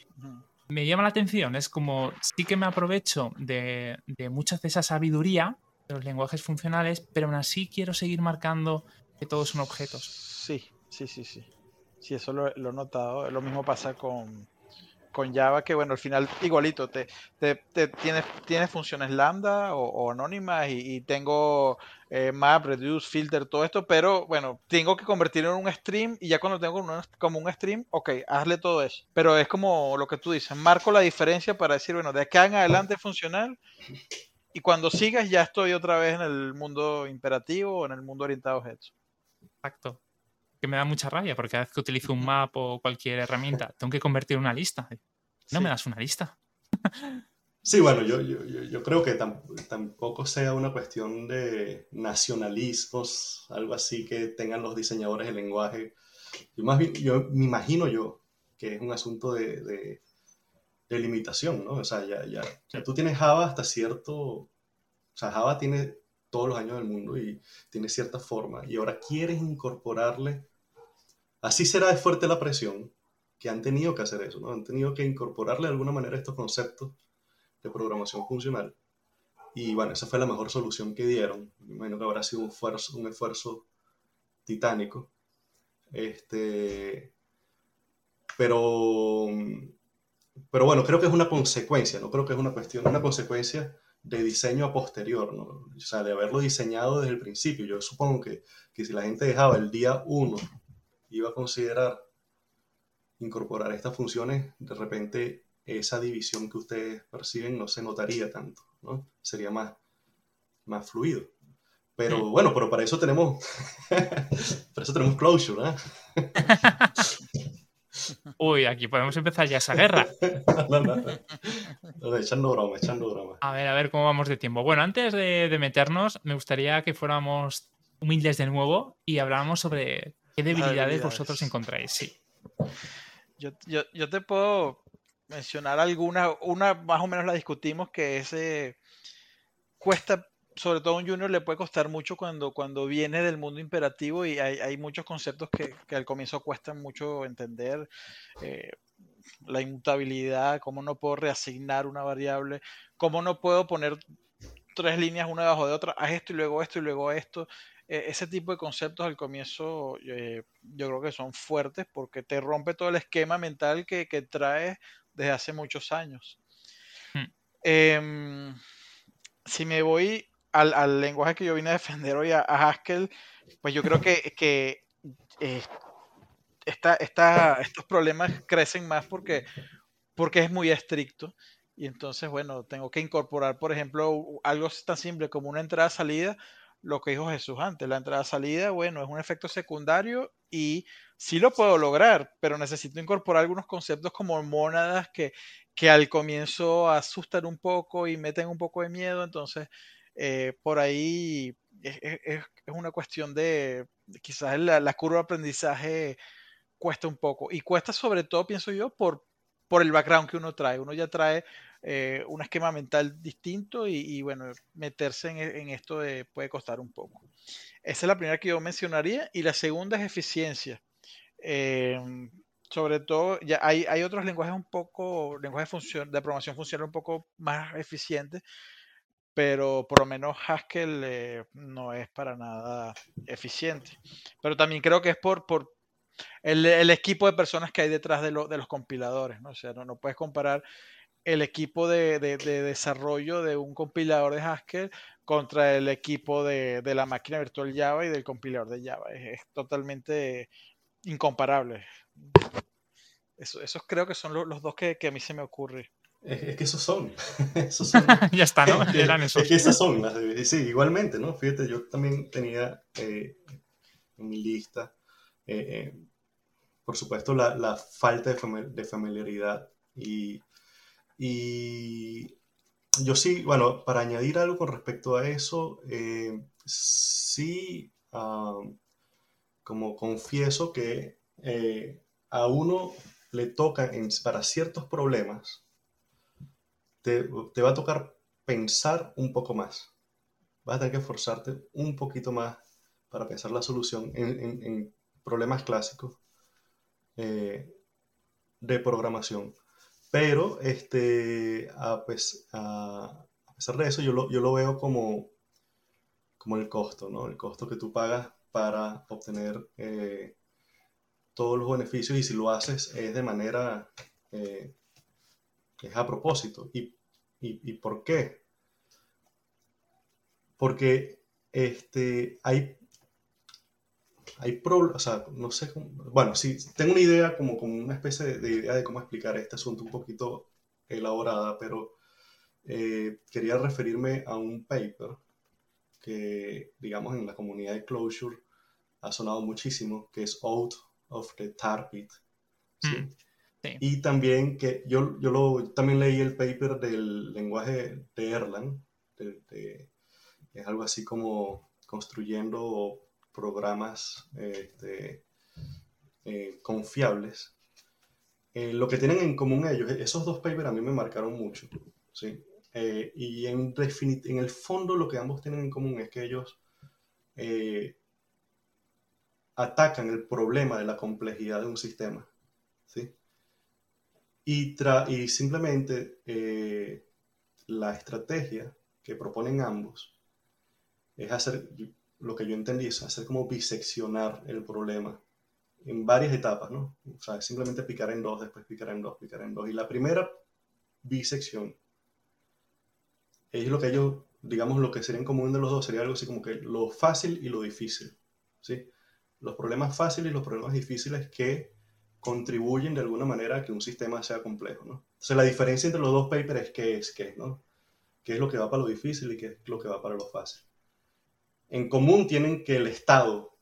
Me llama la atención, es como sí que me aprovecho de, de muchas de esa sabiduría de los lenguajes funcionales, pero aún así quiero seguir marcando que todos son objetos. Sí, sí, sí, sí. Sí, eso lo, he notado. Lo mismo pasa con, Java, que bueno, al final igualito, te, te, tienes, tienes funciones lambda o, anónimas y, tengo eh, map, reduce, filter, todo esto, pero bueno, tengo que convertirlo en un stream y ya cuando tengo como un stream, ok, hazle todo eso. Pero es como lo que tú dices, marco la diferencia para decir, bueno, de acá en adelante es funcional y cuando sigas ya estoy otra vez en el mundo imperativo o en el mundo orientado a objetos. Exacto. Que me da mucha rabia porque cada vez que utilizo un map o cualquier herramienta, tengo que convertir una lista. No me das una lista. Sí, bueno, yo, yo, yo creo que tampoco sea una cuestión de nacionalismos, algo así que tengan los diseñadores el lenguaje. Yo, más bien, yo me imagino yo que es un asunto de, de, limitación, ¿no? O sea, ya, ya, ya, tú tienes Java hasta cierto... O sea, Java tiene todos los años del mundo y tiene cierta forma. Y ahora quieres incorporarle... Así será de fuerte la presión que han tenido que hacer eso, ¿no? Han tenido que incorporarle de alguna manera estos conceptos de programación funcional. Y bueno, esa fue la mejor solución que dieron. Me imagino que habrá sido un esfuerzo, un esfuerzo titánico. Este, pero, pero bueno, creo que es una consecuencia, no creo que es una cuestión, una consecuencia de diseño a posterior, ¿no? o sea, de haberlo diseñado desde el principio. Yo supongo que, que si la gente dejaba el día 1, iba a considerar incorporar estas funciones, de repente esa división que ustedes perciben no se notaría tanto, ¿no? Sería más, más fluido. Pero bueno, pero para eso tenemos, *laughs* para eso tenemos closure, ¿eh? *laughs* Uy, aquí podemos empezar ya esa guerra. *laughs* no, no, no, echando broma, echando broma. A ver, a ver cómo vamos de tiempo. Bueno, antes de, de meternos, me gustaría que fuéramos humildes de nuevo y habláramos sobre qué debilidades, vosotros encontráis. Sí. Yo, yo, yo, te puedo mencionar alguna, una más o menos la discutimos, que ese cuesta, sobre todo a un junior le puede costar mucho cuando, cuando viene del mundo imperativo y hay, hay muchos conceptos que, que, al comienzo cuestan mucho entender. Eh, la inmutabilidad, cómo no puedo reasignar una variable, cómo no puedo poner tres líneas una debajo de otra, haz esto y luego esto y luego esto. E, ese tipo de conceptos al comienzo eh, yo creo que son fuertes porque te rompe todo el esquema mental que, que traes desde hace muchos años. Hmm. Em, si me voy al, lenguaje que yo vine a defender hoy a, Haskell, pues yo creo que, que eh, estos problemas crecen más porque, porque es muy estricto. Y entonces, bueno, tengo que incorporar, por ejemplo, algo tan simple como una entrada-salida, lo que dijo Jesús antes. La entrada-salida, bueno, es un efecto secundario y sí lo puedo lograr, pero necesito incorporar algunos conceptos como mónadas que, que al comienzo asustan un poco y meten un poco de miedo. Entonces, eh, por ahí es, es, una cuestión de, quizás la, la, curva de aprendizaje cuesta un poco. Y cuesta sobre todo, pienso yo, por, por el background que uno trae. Uno ya trae eh, un esquema mental distinto y, bueno, meterse en, esto puede costar un poco. Esa es la primera que yo mencionaría y la segunda es eficiencia. Em, sobre todo, ya hay, hay, otros lenguajes un poco, lenguajes de, de programación funcional un poco más eficientes, pero por lo menos Haskell eh, no es para nada eficiente. Pero también creo que es por, por el, el equipo de personas que hay detrás de, de los compiladores, ¿no? O sea, no, no puedes comparar el equipo de, desarrollo de un compilador de Haskell contra el equipo de, la máquina virtual Java y del compilador de Java. Es, totalmente incomparable. Eso, esos creo que son los, dos que, a mí se me ocurre. Es, que esos son. *laughs* *laughs* ya está, ¿no? Eran esos. Es que esas son las Sí, igualmente, ¿no? Fíjate, yo también tenía eh, en mi lista, eh, eh, por supuesto, la, falta de, de familiaridad y y yo sí, bueno, para añadir algo con respecto a eso, eh, sí, como confieso que eh, a uno le toca, para ciertos problemas, te, va a tocar pensar un poco más. Vas a tener que esforzarte un poquito más para pensar la solución en, problemas clásicos eh, de programación. Pero este, a, pues, a, pesar de eso, yo lo, yo lo veo como, como el costo, ¿no? El costo que tú pagas para obtener eh, todos los beneficios y si lo haces es de manera, eh, es a propósito. ¿Y, y, y por qué? Porque este, hay, hay problemas, o sea, no sé, cómo, bueno, sí, tengo una idea, como, como una especie de, idea de cómo explicar este asunto un poquito elaborada, pero eh, quería referirme a un paper que, digamos, en la comunidad de Closure ha sonado muchísimo, que es Out of the Tar Pit. Mm, y también que yo, yo lo, también leí el paper del lenguaje de Erlang, es algo así como construyendo programas este, eh, confiables. Eh, lo que tienen en común ellos, esos dos papers a mí me marcaron mucho. ¿sí? Eh, y en, en el fondo lo que ambos tienen en común es que ellos atacan el problema de la complejidad de un sistema. ¿sí? Y, y simplemente la estrategia que proponen ambos es hacer, lo que yo entendí, es hacer como biseccionar el problema en varias etapas, ¿no? O sea, simplemente picar en dos, después picar en dos, picar en dos. Y la primera bisección es lo que ellos, digamos, lo que sería en común de los dos, sería algo así como que lo fácil y lo difícil, ¿sí? Los problemas fáciles y los problemas difíciles que contribuyen de alguna manera a que un sistema sea complejo, ¿no? Entonces la diferencia entre los dos papers es qué es, qué, ¿no? ¿Qué es lo que va para lo difícil y qué es lo que va para lo fácil? En común tienen que el Estado,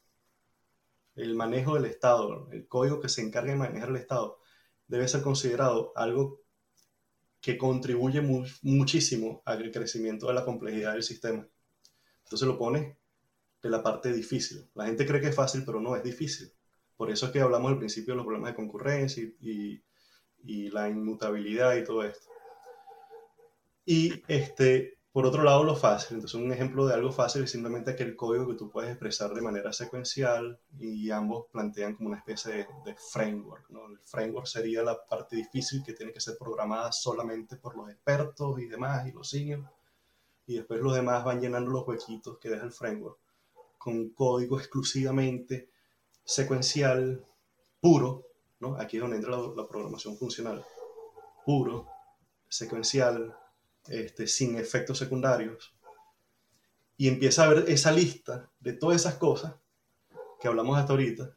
el manejo del Estado, el código que se encarga de manejar el Estado, debe ser considerado algo que contribuye muchísimo al crecimiento de la complejidad del sistema. Entonces lo pone de la parte difícil. La gente cree que es fácil, pero no es difícil. Por eso es que hablamos al principio de los problemas de concurrencia y la inmutabilidad y todo esto. Y este, por otro lado, lo fácil. Entonces, un ejemplo de algo fácil es simplemente aquel código que tú puedes expresar de manera secuencial y ambos plantean como una especie de, framework. ¿no? El framework sería la parte difícil que tiene que ser programada solamente por los expertos y demás y los seniors. Y después los demás van llenando los huequitos que deja el framework con código exclusivamente secuencial, puro. ¿no? Aquí es donde entra la programación funcional. Puro, secuencial, este, sin efectos secundarios, y empieza a ver esa lista de todas esas cosas que hablamos hasta ahorita,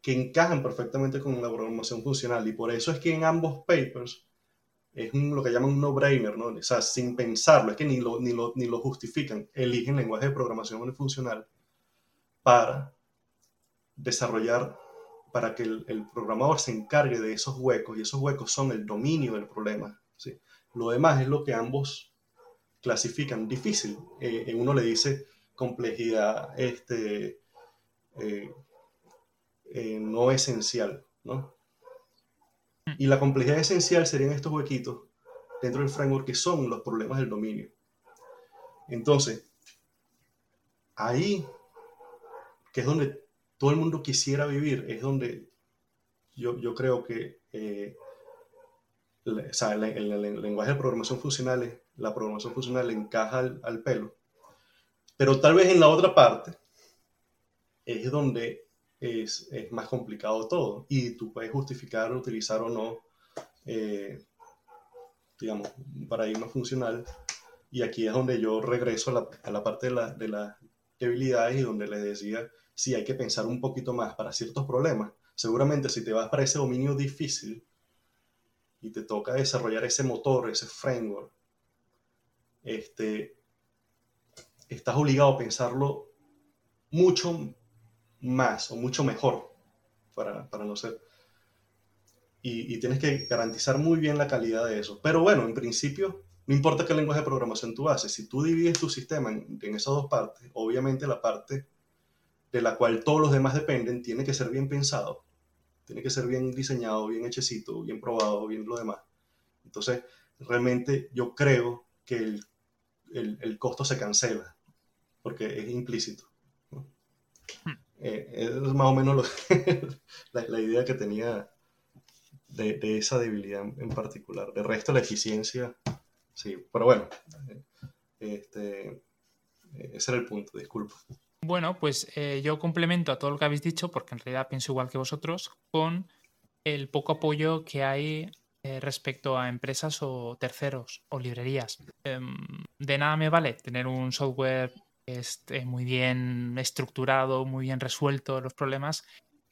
que encajan perfectamente con la programación funcional. Y por eso es que en ambos papers es lo que llaman un no-brainer, ¿no? O sea, sin pensarlo, es que ni lo, ni lo, ni lo justifican, eligen lenguaje de programación funcional para desarrollar, para que el, el, programador se encargue de esos huecos, y esos huecos son el dominio del problema. ¿sí? Lo demás es lo que ambos clasifican difícil. Eh, uno le dice complejidad este, eh, eh, no esencial, ¿no? Y la complejidad esencial serían estos huequitos dentro del framework que son los problemas del dominio. Entonces, ahí, que es donde todo el mundo quisiera vivir, es donde yo, yo creo que o sea, el, el, lenguaje de programación funcional, la programación funcional encaja al, pelo. Pero tal vez en la otra parte es donde es, es, más complicado todo y tú puedes justificar, utilizar o no, eh, digamos, un paradigma funcional. Y aquí es donde yo regreso a la, a la parte de, la, de las debilidades y donde les decía, si hay que pensar un poquito más para ciertos problemas. Seguramente si te vas para ese dominio difícil, y te toca desarrollar ese motor, ese framework, este, estás obligado a pensarlo mucho más o mucho mejor para, no ser. Y, tienes que garantizar muy bien la calidad de eso. Pero bueno, en principio, no importa qué lenguaje de programación tú haces, si tú divides tu sistema en, en esas dos partes, obviamente la parte de la cual todos los demás dependen tiene que ser bien pensado tiene que ser bien diseñado, bien hechecito, bien probado, bien lo demás. Entonces, realmente yo creo que el, el, costo se cancela, porque es implícito. Hmm. Eh, es más o menos *laughs* la, la, idea que tenía de, de, esa debilidad en particular. De resto, la eficiencia, sí, pero bueno, eh, este, ese era el punto, disculpa. Bueno, pues eh, yo complemento a todo lo que habéis dicho, porque en realidad pienso igual que vosotros, con el poco apoyo que hay eh, respecto a empresas o terceros o librerías. Em, de nada me vale tener un software esté muy bien estructurado, muy bien resuelto los problemas,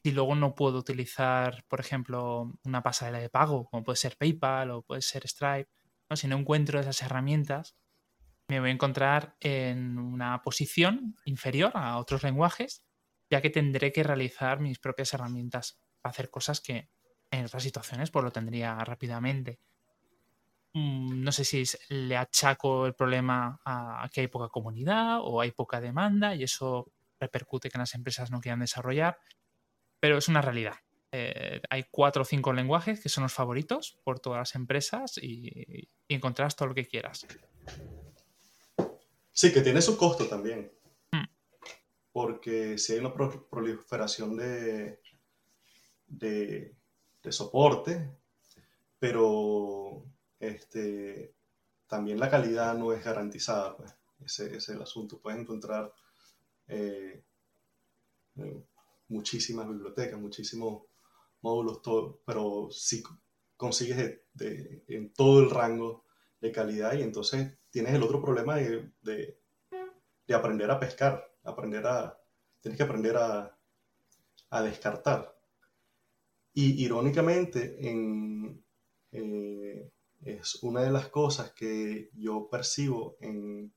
si luego no puedo utilizar, por ejemplo, una pasarela de pago, como puede ser PayPal o puede ser Stripe, ¿no? si no encuentro esas herramientas, me voy a encontrar en una posición inferior a otros lenguajes, ya que tendré que realizar mis propias herramientas para hacer cosas que en otras situaciones pues lo tendría rápidamente. Mm, no sé si le achaco el problema a que hay poca comunidad o hay poca demanda y eso repercute que las empresas no quieran desarrollar, pero es una realidad. Eh, hay cuatro o cinco lenguajes que son los favoritos por todas las empresas y, encontrarás todo lo que quieras. Sí, que tiene su costo también. Hmm. Porque si hay una proliferación de, de, de soporte, pero este, también la calidad no es garantizada. Pues. Ese, es el asunto. Puedes encontrar eh, eh, muchísimas bibliotecas, muchísimos módulos, todo, pero si consigues en todo el rango de calidad y entonces tienes el otro problema de, de, aprender a pescar, aprender a, tienes que aprender a, a descartar. Y irónicamente, en, eh, es una de las cosas que yo percibo en,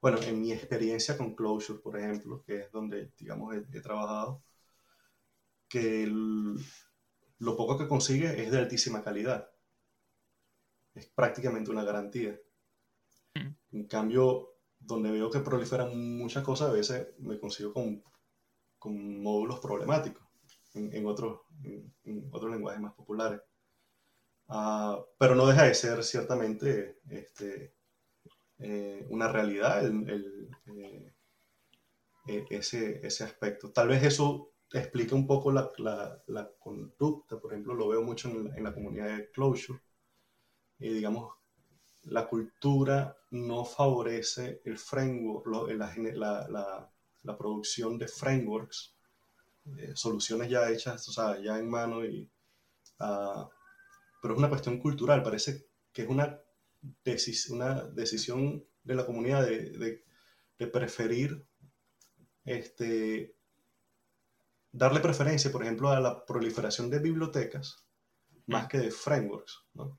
bueno, en mi experiencia con Closure, por ejemplo, que es donde, digamos, he, trabajado, que lo poco que consigue es de altísima calidad. Es prácticamente una garantía. Mm. En cambio, donde veo que proliferan muchas cosas, a veces me consigo con, con módulos problemáticos en, otros, en otros lenguajes más populares. Ah, pero no deja de ser ciertamente este, eh, una realidad el, eh, e, ese, ese, aspecto. Tal vez eso explica un poco la, la, conducta, por ejemplo, lo veo mucho en, la comunidad de Closure. Y digamos, la cultura no favorece el framework, la, la, producción de frameworks, eh, soluciones ya hechas, o sea, ya en mano y uh, pero es una cuestión cultural, parece que es una, una decisión de la comunidad de, preferir este, darle preferencia, por ejemplo, a la proliferación de bibliotecas más que de frameworks. ¿no?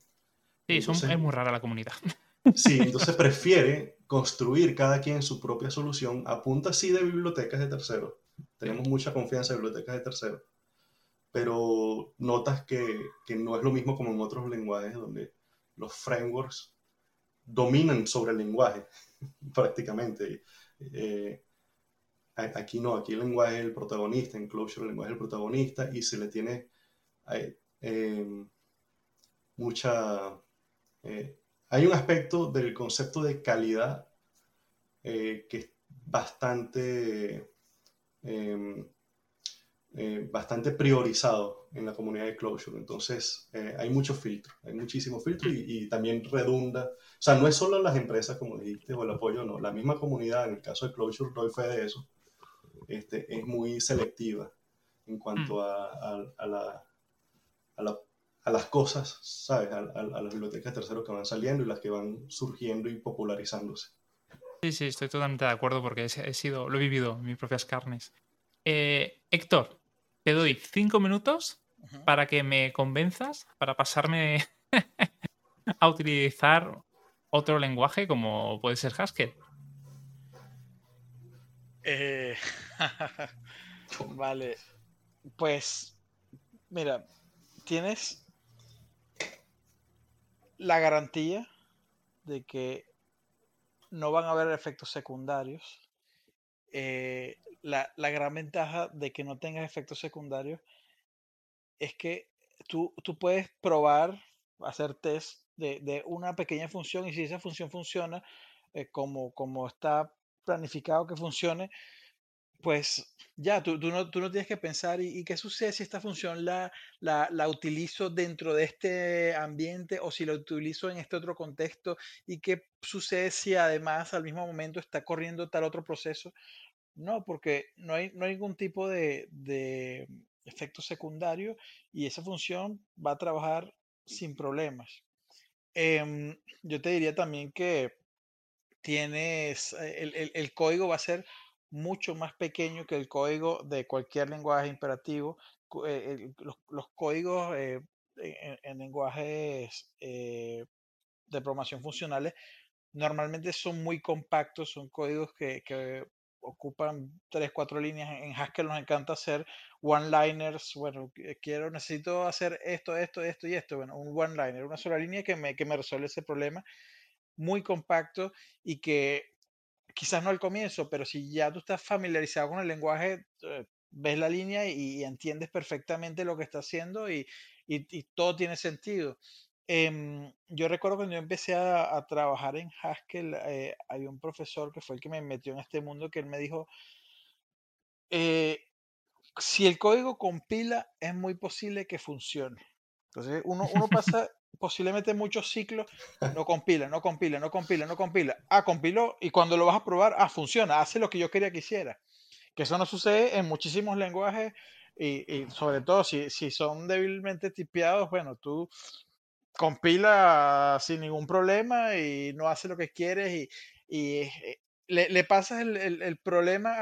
Sí, es muy rara la comunidad. *laughs* Sí, entonces prefiere construir cada quien su propia solución a punta sí de bibliotecas de terceros. Tenemos mucha confianza en bibliotecas de terceros pero notas que, que, no es lo mismo como en otros lenguajes donde los frameworks dominan sobre el lenguaje *laughs* prácticamente. Eh, aquí no, aquí el lenguaje es el protagonista, en Clojure el lenguaje es el protagonista y se le tiene eh, em, mucha... Eh, hay un aspecto del concepto de calidad que es bastante em, eh, bastante priorizado en la comunidad de Clojure. Entonces, eh, hay muchos filtros, hay muchísimos filtros y, también redunda. O sea, no es solo las empresas, como dijiste, o el apoyo, no. La misma comunidad, en el caso de Clojure, doy fe de eso, este, es muy selectiva en cuanto mm. a, a, la, a, las cosas, ¿sabes? A, las bibliotecas terceros que van saliendo y las que van surgiendo y popularizándose. Sí, sí, estoy totalmente de acuerdo porque he, sido, lo he vivido en mis propias carnes. Eh, Héctor, te doy cinco minutos para que me convenzas, para pasarme *laughs* a utilizar otro lenguaje como puede ser Haskell. Eh, *laughs* vale, pues mira, tienes la garantía de que no van a haber efectos secundarios. Eh, la, gran ventaja de que no tengas efectos secundarios es que tú, tú puedes probar, hacer test de, una pequeña función y si esa función funciona eh, como, como está planificado que funcione, pues ya, tú, no, tú no, tienes que pensar, ¿y, qué sucede si esta función la, la, la, utilizo dentro de este ambiente o si la utilizo en este otro contexto? ¿Y qué sucede si además al mismo momento está corriendo tal otro proceso? No, porque no hay, no hay ningún tipo de, efecto secundario y esa función va a trabajar sin problemas. Em, yo te diría también que tienes, el, el, código va a ser mucho más pequeño que el código de cualquier lenguaje imperativo. los, los, códigos en, en, lenguajes de programación funcionales normalmente son muy compactos, son códigos que, que ocupan tres, cuatro líneas. En Haskell nos encanta hacer one-liners. Bueno, quiero, necesito hacer esto, esto, esto y esto. Bueno, un one-liner, una sola línea que me, que me resuelve ese problema. Muy compacto y que quizás no al comienzo, pero si ya tú estás familiarizado con el lenguaje, eh, ves la línea y, entiendes perfectamente lo que está haciendo y, todo tiene sentido. Em, yo recuerdo cuando yo empecé a, trabajar en Haskell, eh, hay un profesor que fue el que me metió en este mundo que él me dijo, eh, si el código compila, es muy posible que funcione. Entonces, uno, *laughs* uno pasa posiblemente muchos ciclos, no compila, no compila, no compila, no compila. Ah, compiló y cuando lo vas a probar, ah, funciona, hace lo que yo quería que hiciera. Que eso no sucede en muchísimos lenguajes y, y sobre todo si, si son débilmente tipeados, bueno, tú compila sin ningún problema y no hace lo que quieres y, eh, le, le, pasas el, problema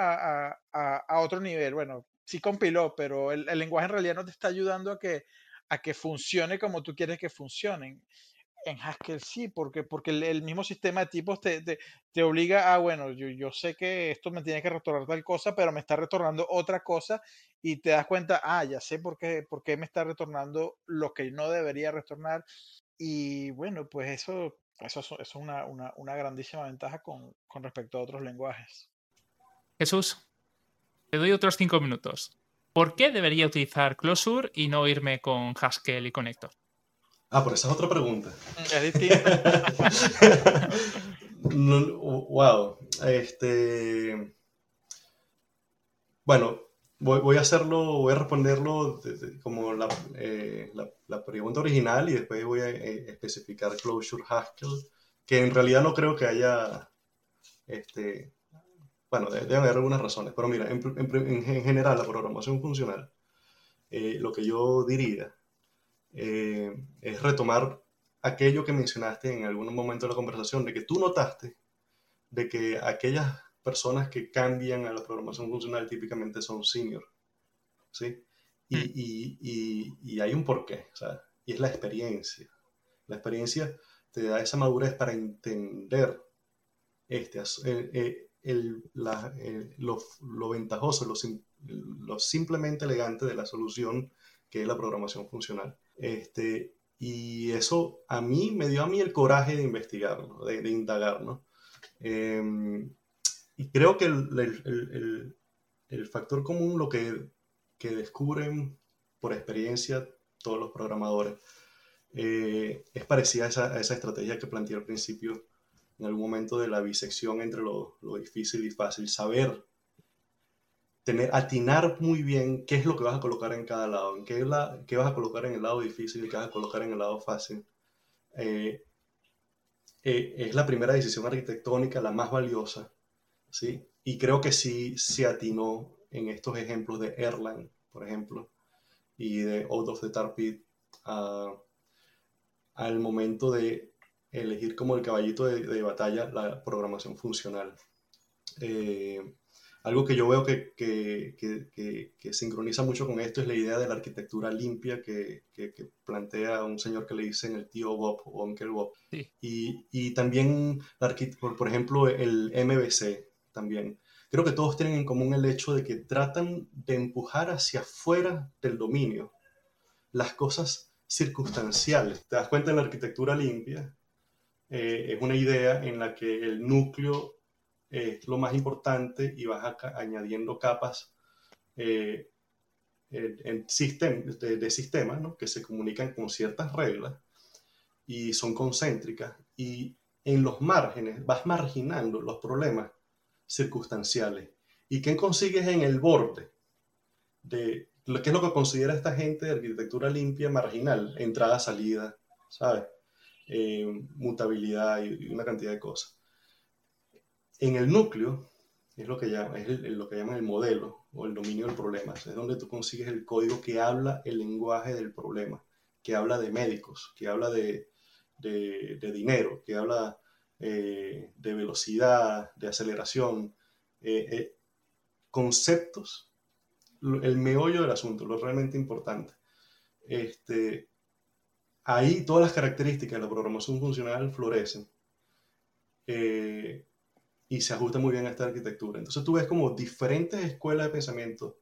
a, otro nivel. Bueno, sí compiló, pero el, lenguaje en realidad no te está ayudando a que, a que funcione como tú quieres que funcionen. En Haskell sí, porque, porque el, mismo sistema de tipos te, te, obliga a, bueno, yo, yo, sé que esto me tiene que retornar tal cosa, pero me está retornando otra cosa y te das cuenta, ah, ya sé por qué, por qué me está retornando lo que no debería retornar. Y bueno, pues eso, eso, es una, una, una grandísima ventaja con, con respecto a otros lenguajes. Jesús, te doy otros cinco minutos. ¿Por qué debería utilizar Closure y no irme con Haskell y Connector? Ah, pero esa es otra pregunta. *laughs* Wow. Este. Bueno, voy, a hacerlo, voy a responderlo como eh, la, la, pregunta original y después voy a eh, especificar Closure Haskell, que en realidad no creo que haya. Este, bueno, deben haber algunas razones, pero mira, en, en, general, la programación funcional, eh, lo que yo diría eh, es retomar aquello que mencionaste en algún momento de la conversación, de que tú notaste de que aquellas personas que cambian a la programación funcional típicamente son senior, ¿sí? Y, y, y, hay un porqué, sea, y es la experiencia. La experiencia te da esa madurez para entender este, eh, eh, el, la, lo, lo, ventajoso, lo, lo simplemente elegante de la solución que es la programación funcional. Este, y eso a mí me dio a mí el coraje de investigarlo, de, de indagar, ¿no? Em, y creo que el, el, el, factor común, lo que, que, descubren por experiencia todos los programadores, eh, es parecida a esa, a esa, estrategia que planteé al principio, en algún momento de la bisección entre lo, lo difícil y fácil, saber tener, atinar muy bien qué es lo que vas a colocar en cada lado, en qué, la, qué vas a colocar en el lado difícil y qué vas a colocar en el lado fácil. Eh, eh, es la primera decisión arquitectónica, la más valiosa, ¿sí? Y creo que sí se atinó en estos ejemplos de Erlang, por ejemplo, y de Out of the Tar Pit, al momento de elegir como el caballito de, de batalla la programación funcional. Eh, algo que yo veo que, que, que, que, sincroniza mucho con esto es la idea de la arquitectura limpia que, plantea un señor que le dicen el tío Bob o Uncle Bob. Y, y, también, por, por, ejemplo, el MVC también. Creo que todos tienen en común el hecho de que tratan de empujar hacia afuera del dominio las cosas circunstanciales. Te das cuenta en la arquitectura limpia, eh, es una idea en la que el núcleo es lo más importante y vas añadiendo capas eh, en, de, sistemas que se comunican con ciertas reglas y son concéntricas y en los márgenes vas marginando los problemas circunstanciales. ¿Y qué consigues en el borde? De, ¿Qué es lo que considera esta gente de arquitectura limpia marginal? Entrada, salida, ¿sabes? Eh, mutabilidad y una cantidad de cosas. En el núcleo es lo que, es lo que llaman el modelo o el dominio del problema. Es donde tú consigues el código que habla el lenguaje del problema, que habla de médicos, que habla de, de, dinero, que habla, eh, de velocidad, de aceleración, eh, conceptos, el meollo del asunto, lo realmente importante. Este, ahí todas las características de la programación funcional florecen y se ajusta muy bien a esta arquitectura. Entonces tú ves como diferentes escuelas de pensamiento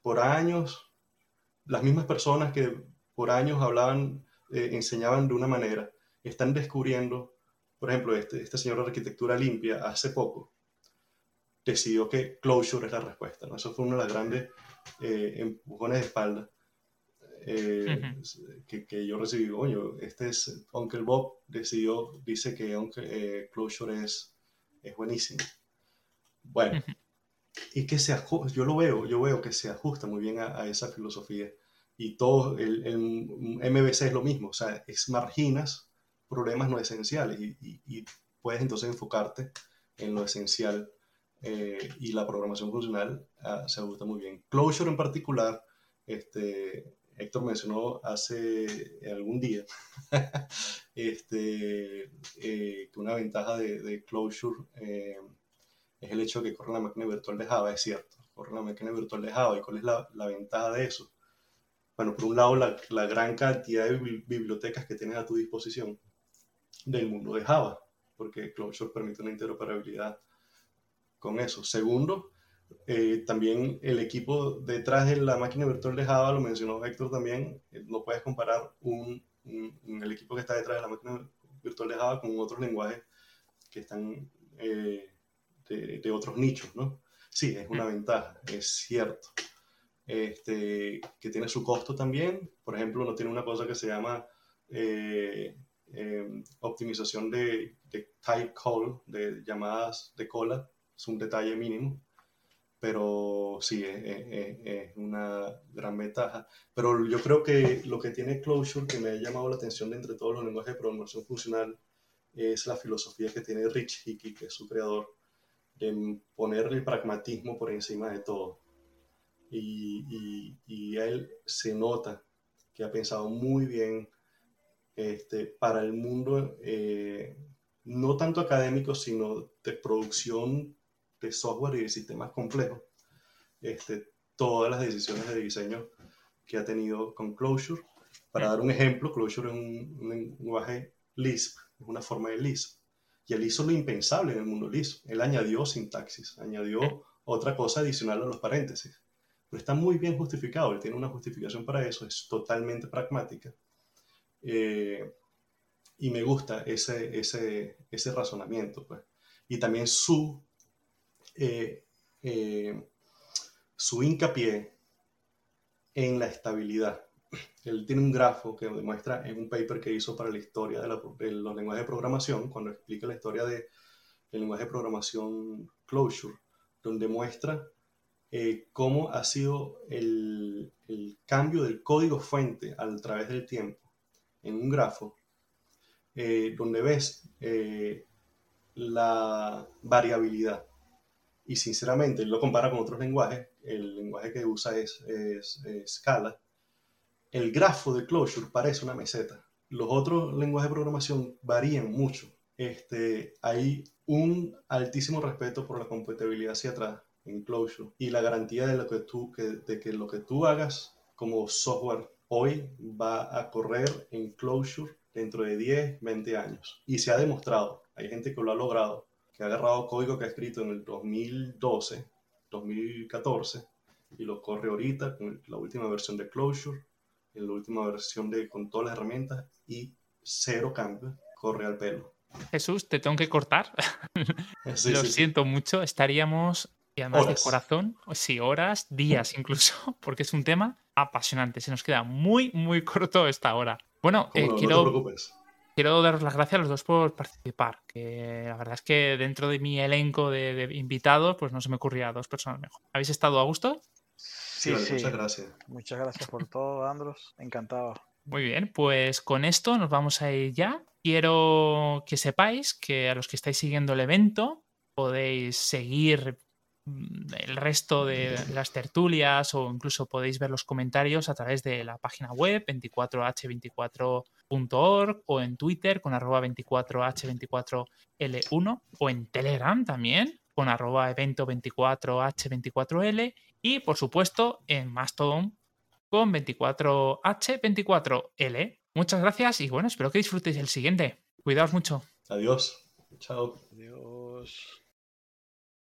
por años, las mismas personas que por años hablaban, eh, enseñaban de una manera, están descubriendo, por ejemplo, este, este señor de arquitectura limpia hace poco decidió que closure es la respuesta. ¿no? Eso fue uno de los grandes eh, empujones de espalda eh, que, que, yo recibí. Coño, este es Uncle Bob decidió, dice que aunque, closure es, es buenísimo. Bueno, y que se yo lo veo, yo veo que se ajusta muy bien a, esa filosofía. Y todo el, el, MBC es lo mismo, o sea, es marginas problemas no esenciales y, y, puedes entonces enfocarte en lo esencial eh, y la programación funcional ah, se ajusta muy bien. Closure en particular, este, Héctor mencionó hace algún día *laughs* este, eh, que una ventaja de, de Closure eh, es el hecho de que corre la máquina virtual de Java, es cierto, corre la máquina virtual de Java. ¿Y cuál es la, ventaja de eso? Bueno, por un lado, la, la, gran cantidad de bibliotecas que tienes a tu disposición del mundo de Java, porque Clojure permite una interoperabilidad con eso. Segundo, eh, también el equipo detrás de la máquina virtual de Java, lo mencionó Héctor también, eh, no puedes comparar un, el equipo que está detrás de la máquina virtual de Java con otros lenguajes que están eh, de, otros nichos, ¿no? Sí, es una ventaja, es cierto. Este, que tiene su costo también. Por ejemplo, no tiene una cosa que se llama em, optimización de, de, type call, de llamadas de cola. Es un detalle mínimo, pero sí, es, una gran ventaja. Pero yo creo que lo que tiene Clojure, que me ha llamado la atención de entre todos los lenguajes de programación funcional, es la filosofía que tiene Rich Hickey, que es su creador, de poner el pragmatismo por encima de todo. Y, y, él se nota que ha pensado muy bien este, para el mundo, eh, no tanto académico, sino de producción de software y de sistemas complejos. Este, todas las decisiones de diseño que ha tenido con Clojure. Para dar un ejemplo, Clojure es un, un lenguaje Lisp, es una forma de Lisp. Y él hizo lo impensable en el mundo Lisp. Él añadió sintaxis, añadió otra cosa adicional a los paréntesis. Pero está muy bien justificado, él tiene una justificación para eso, es totalmente pragmática. Eh, y me gusta ese, ese, ese razonamiento. Pues. Y también su, eh, eh, su hincapié en la estabilidad. Él tiene un grafo que demuestra en un paper que hizo para la historia de, los lenguajes de programación, cuando explica la historia del lenguaje de programación Closure, donde muestra eh, cómo ha sido el, cambio del código fuente a través del tiempo en un grafo, donde ves la variabilidad. Y sinceramente, lo compara con otros lenguajes. El lenguaje que usa es, es Scala el grafo de Clojure parece una meseta. Los otros lenguajes de programación varían mucho. Este, hay un altísimo respeto por la compatibilidad hacia atrás en Clojure y la garantía de, lo que tú, de que lo que tú hagas como software hoy va a correr en Clojure dentro de 10, 20 años. Y se ha demostrado, hay gente que lo ha logrado, que ha agarrado código que ha escrito en el 2012, 2014 y lo corre ahorita con la última versión de Clojure en la última versión de con todas las herramientas y cero cambio, corre al pelo. Jesús, te tengo que cortar. *laughs* Lo siento mucho, estaríamos, y además de corazón, sí, horas, días incluso, *laughs* porque es un tema apasionante. Se nos queda muy, muy corto esta hora. Bueno, eh, quiero, quiero daros las gracias a los dos por participar, que la verdad es que dentro de mi elenco de, de invitados, pues no se me ocurría dos personas mejor. ¿Habéis estado a gusto? Sí, sí. Muchas gracias. Muchas gracias por todo, Andros. Encantado. Muy bien, pues con esto nos vamos a ir ya. Quiero que sepáis que a los que estáis siguiendo el evento podéis seguir mm, el resto de las tertulias o incluso podéis ver los comentarios a través de la página web 24h24 24h24.org o en Twitter con arroba 24h24L1 o en Telegram también con arroba evento 24H24L y por supuesto en Mastodon con 24H24L. Muchas gracias y bueno, espero que disfrutéis el siguiente. Cuidaos mucho. Adiós. Chao. Adiós.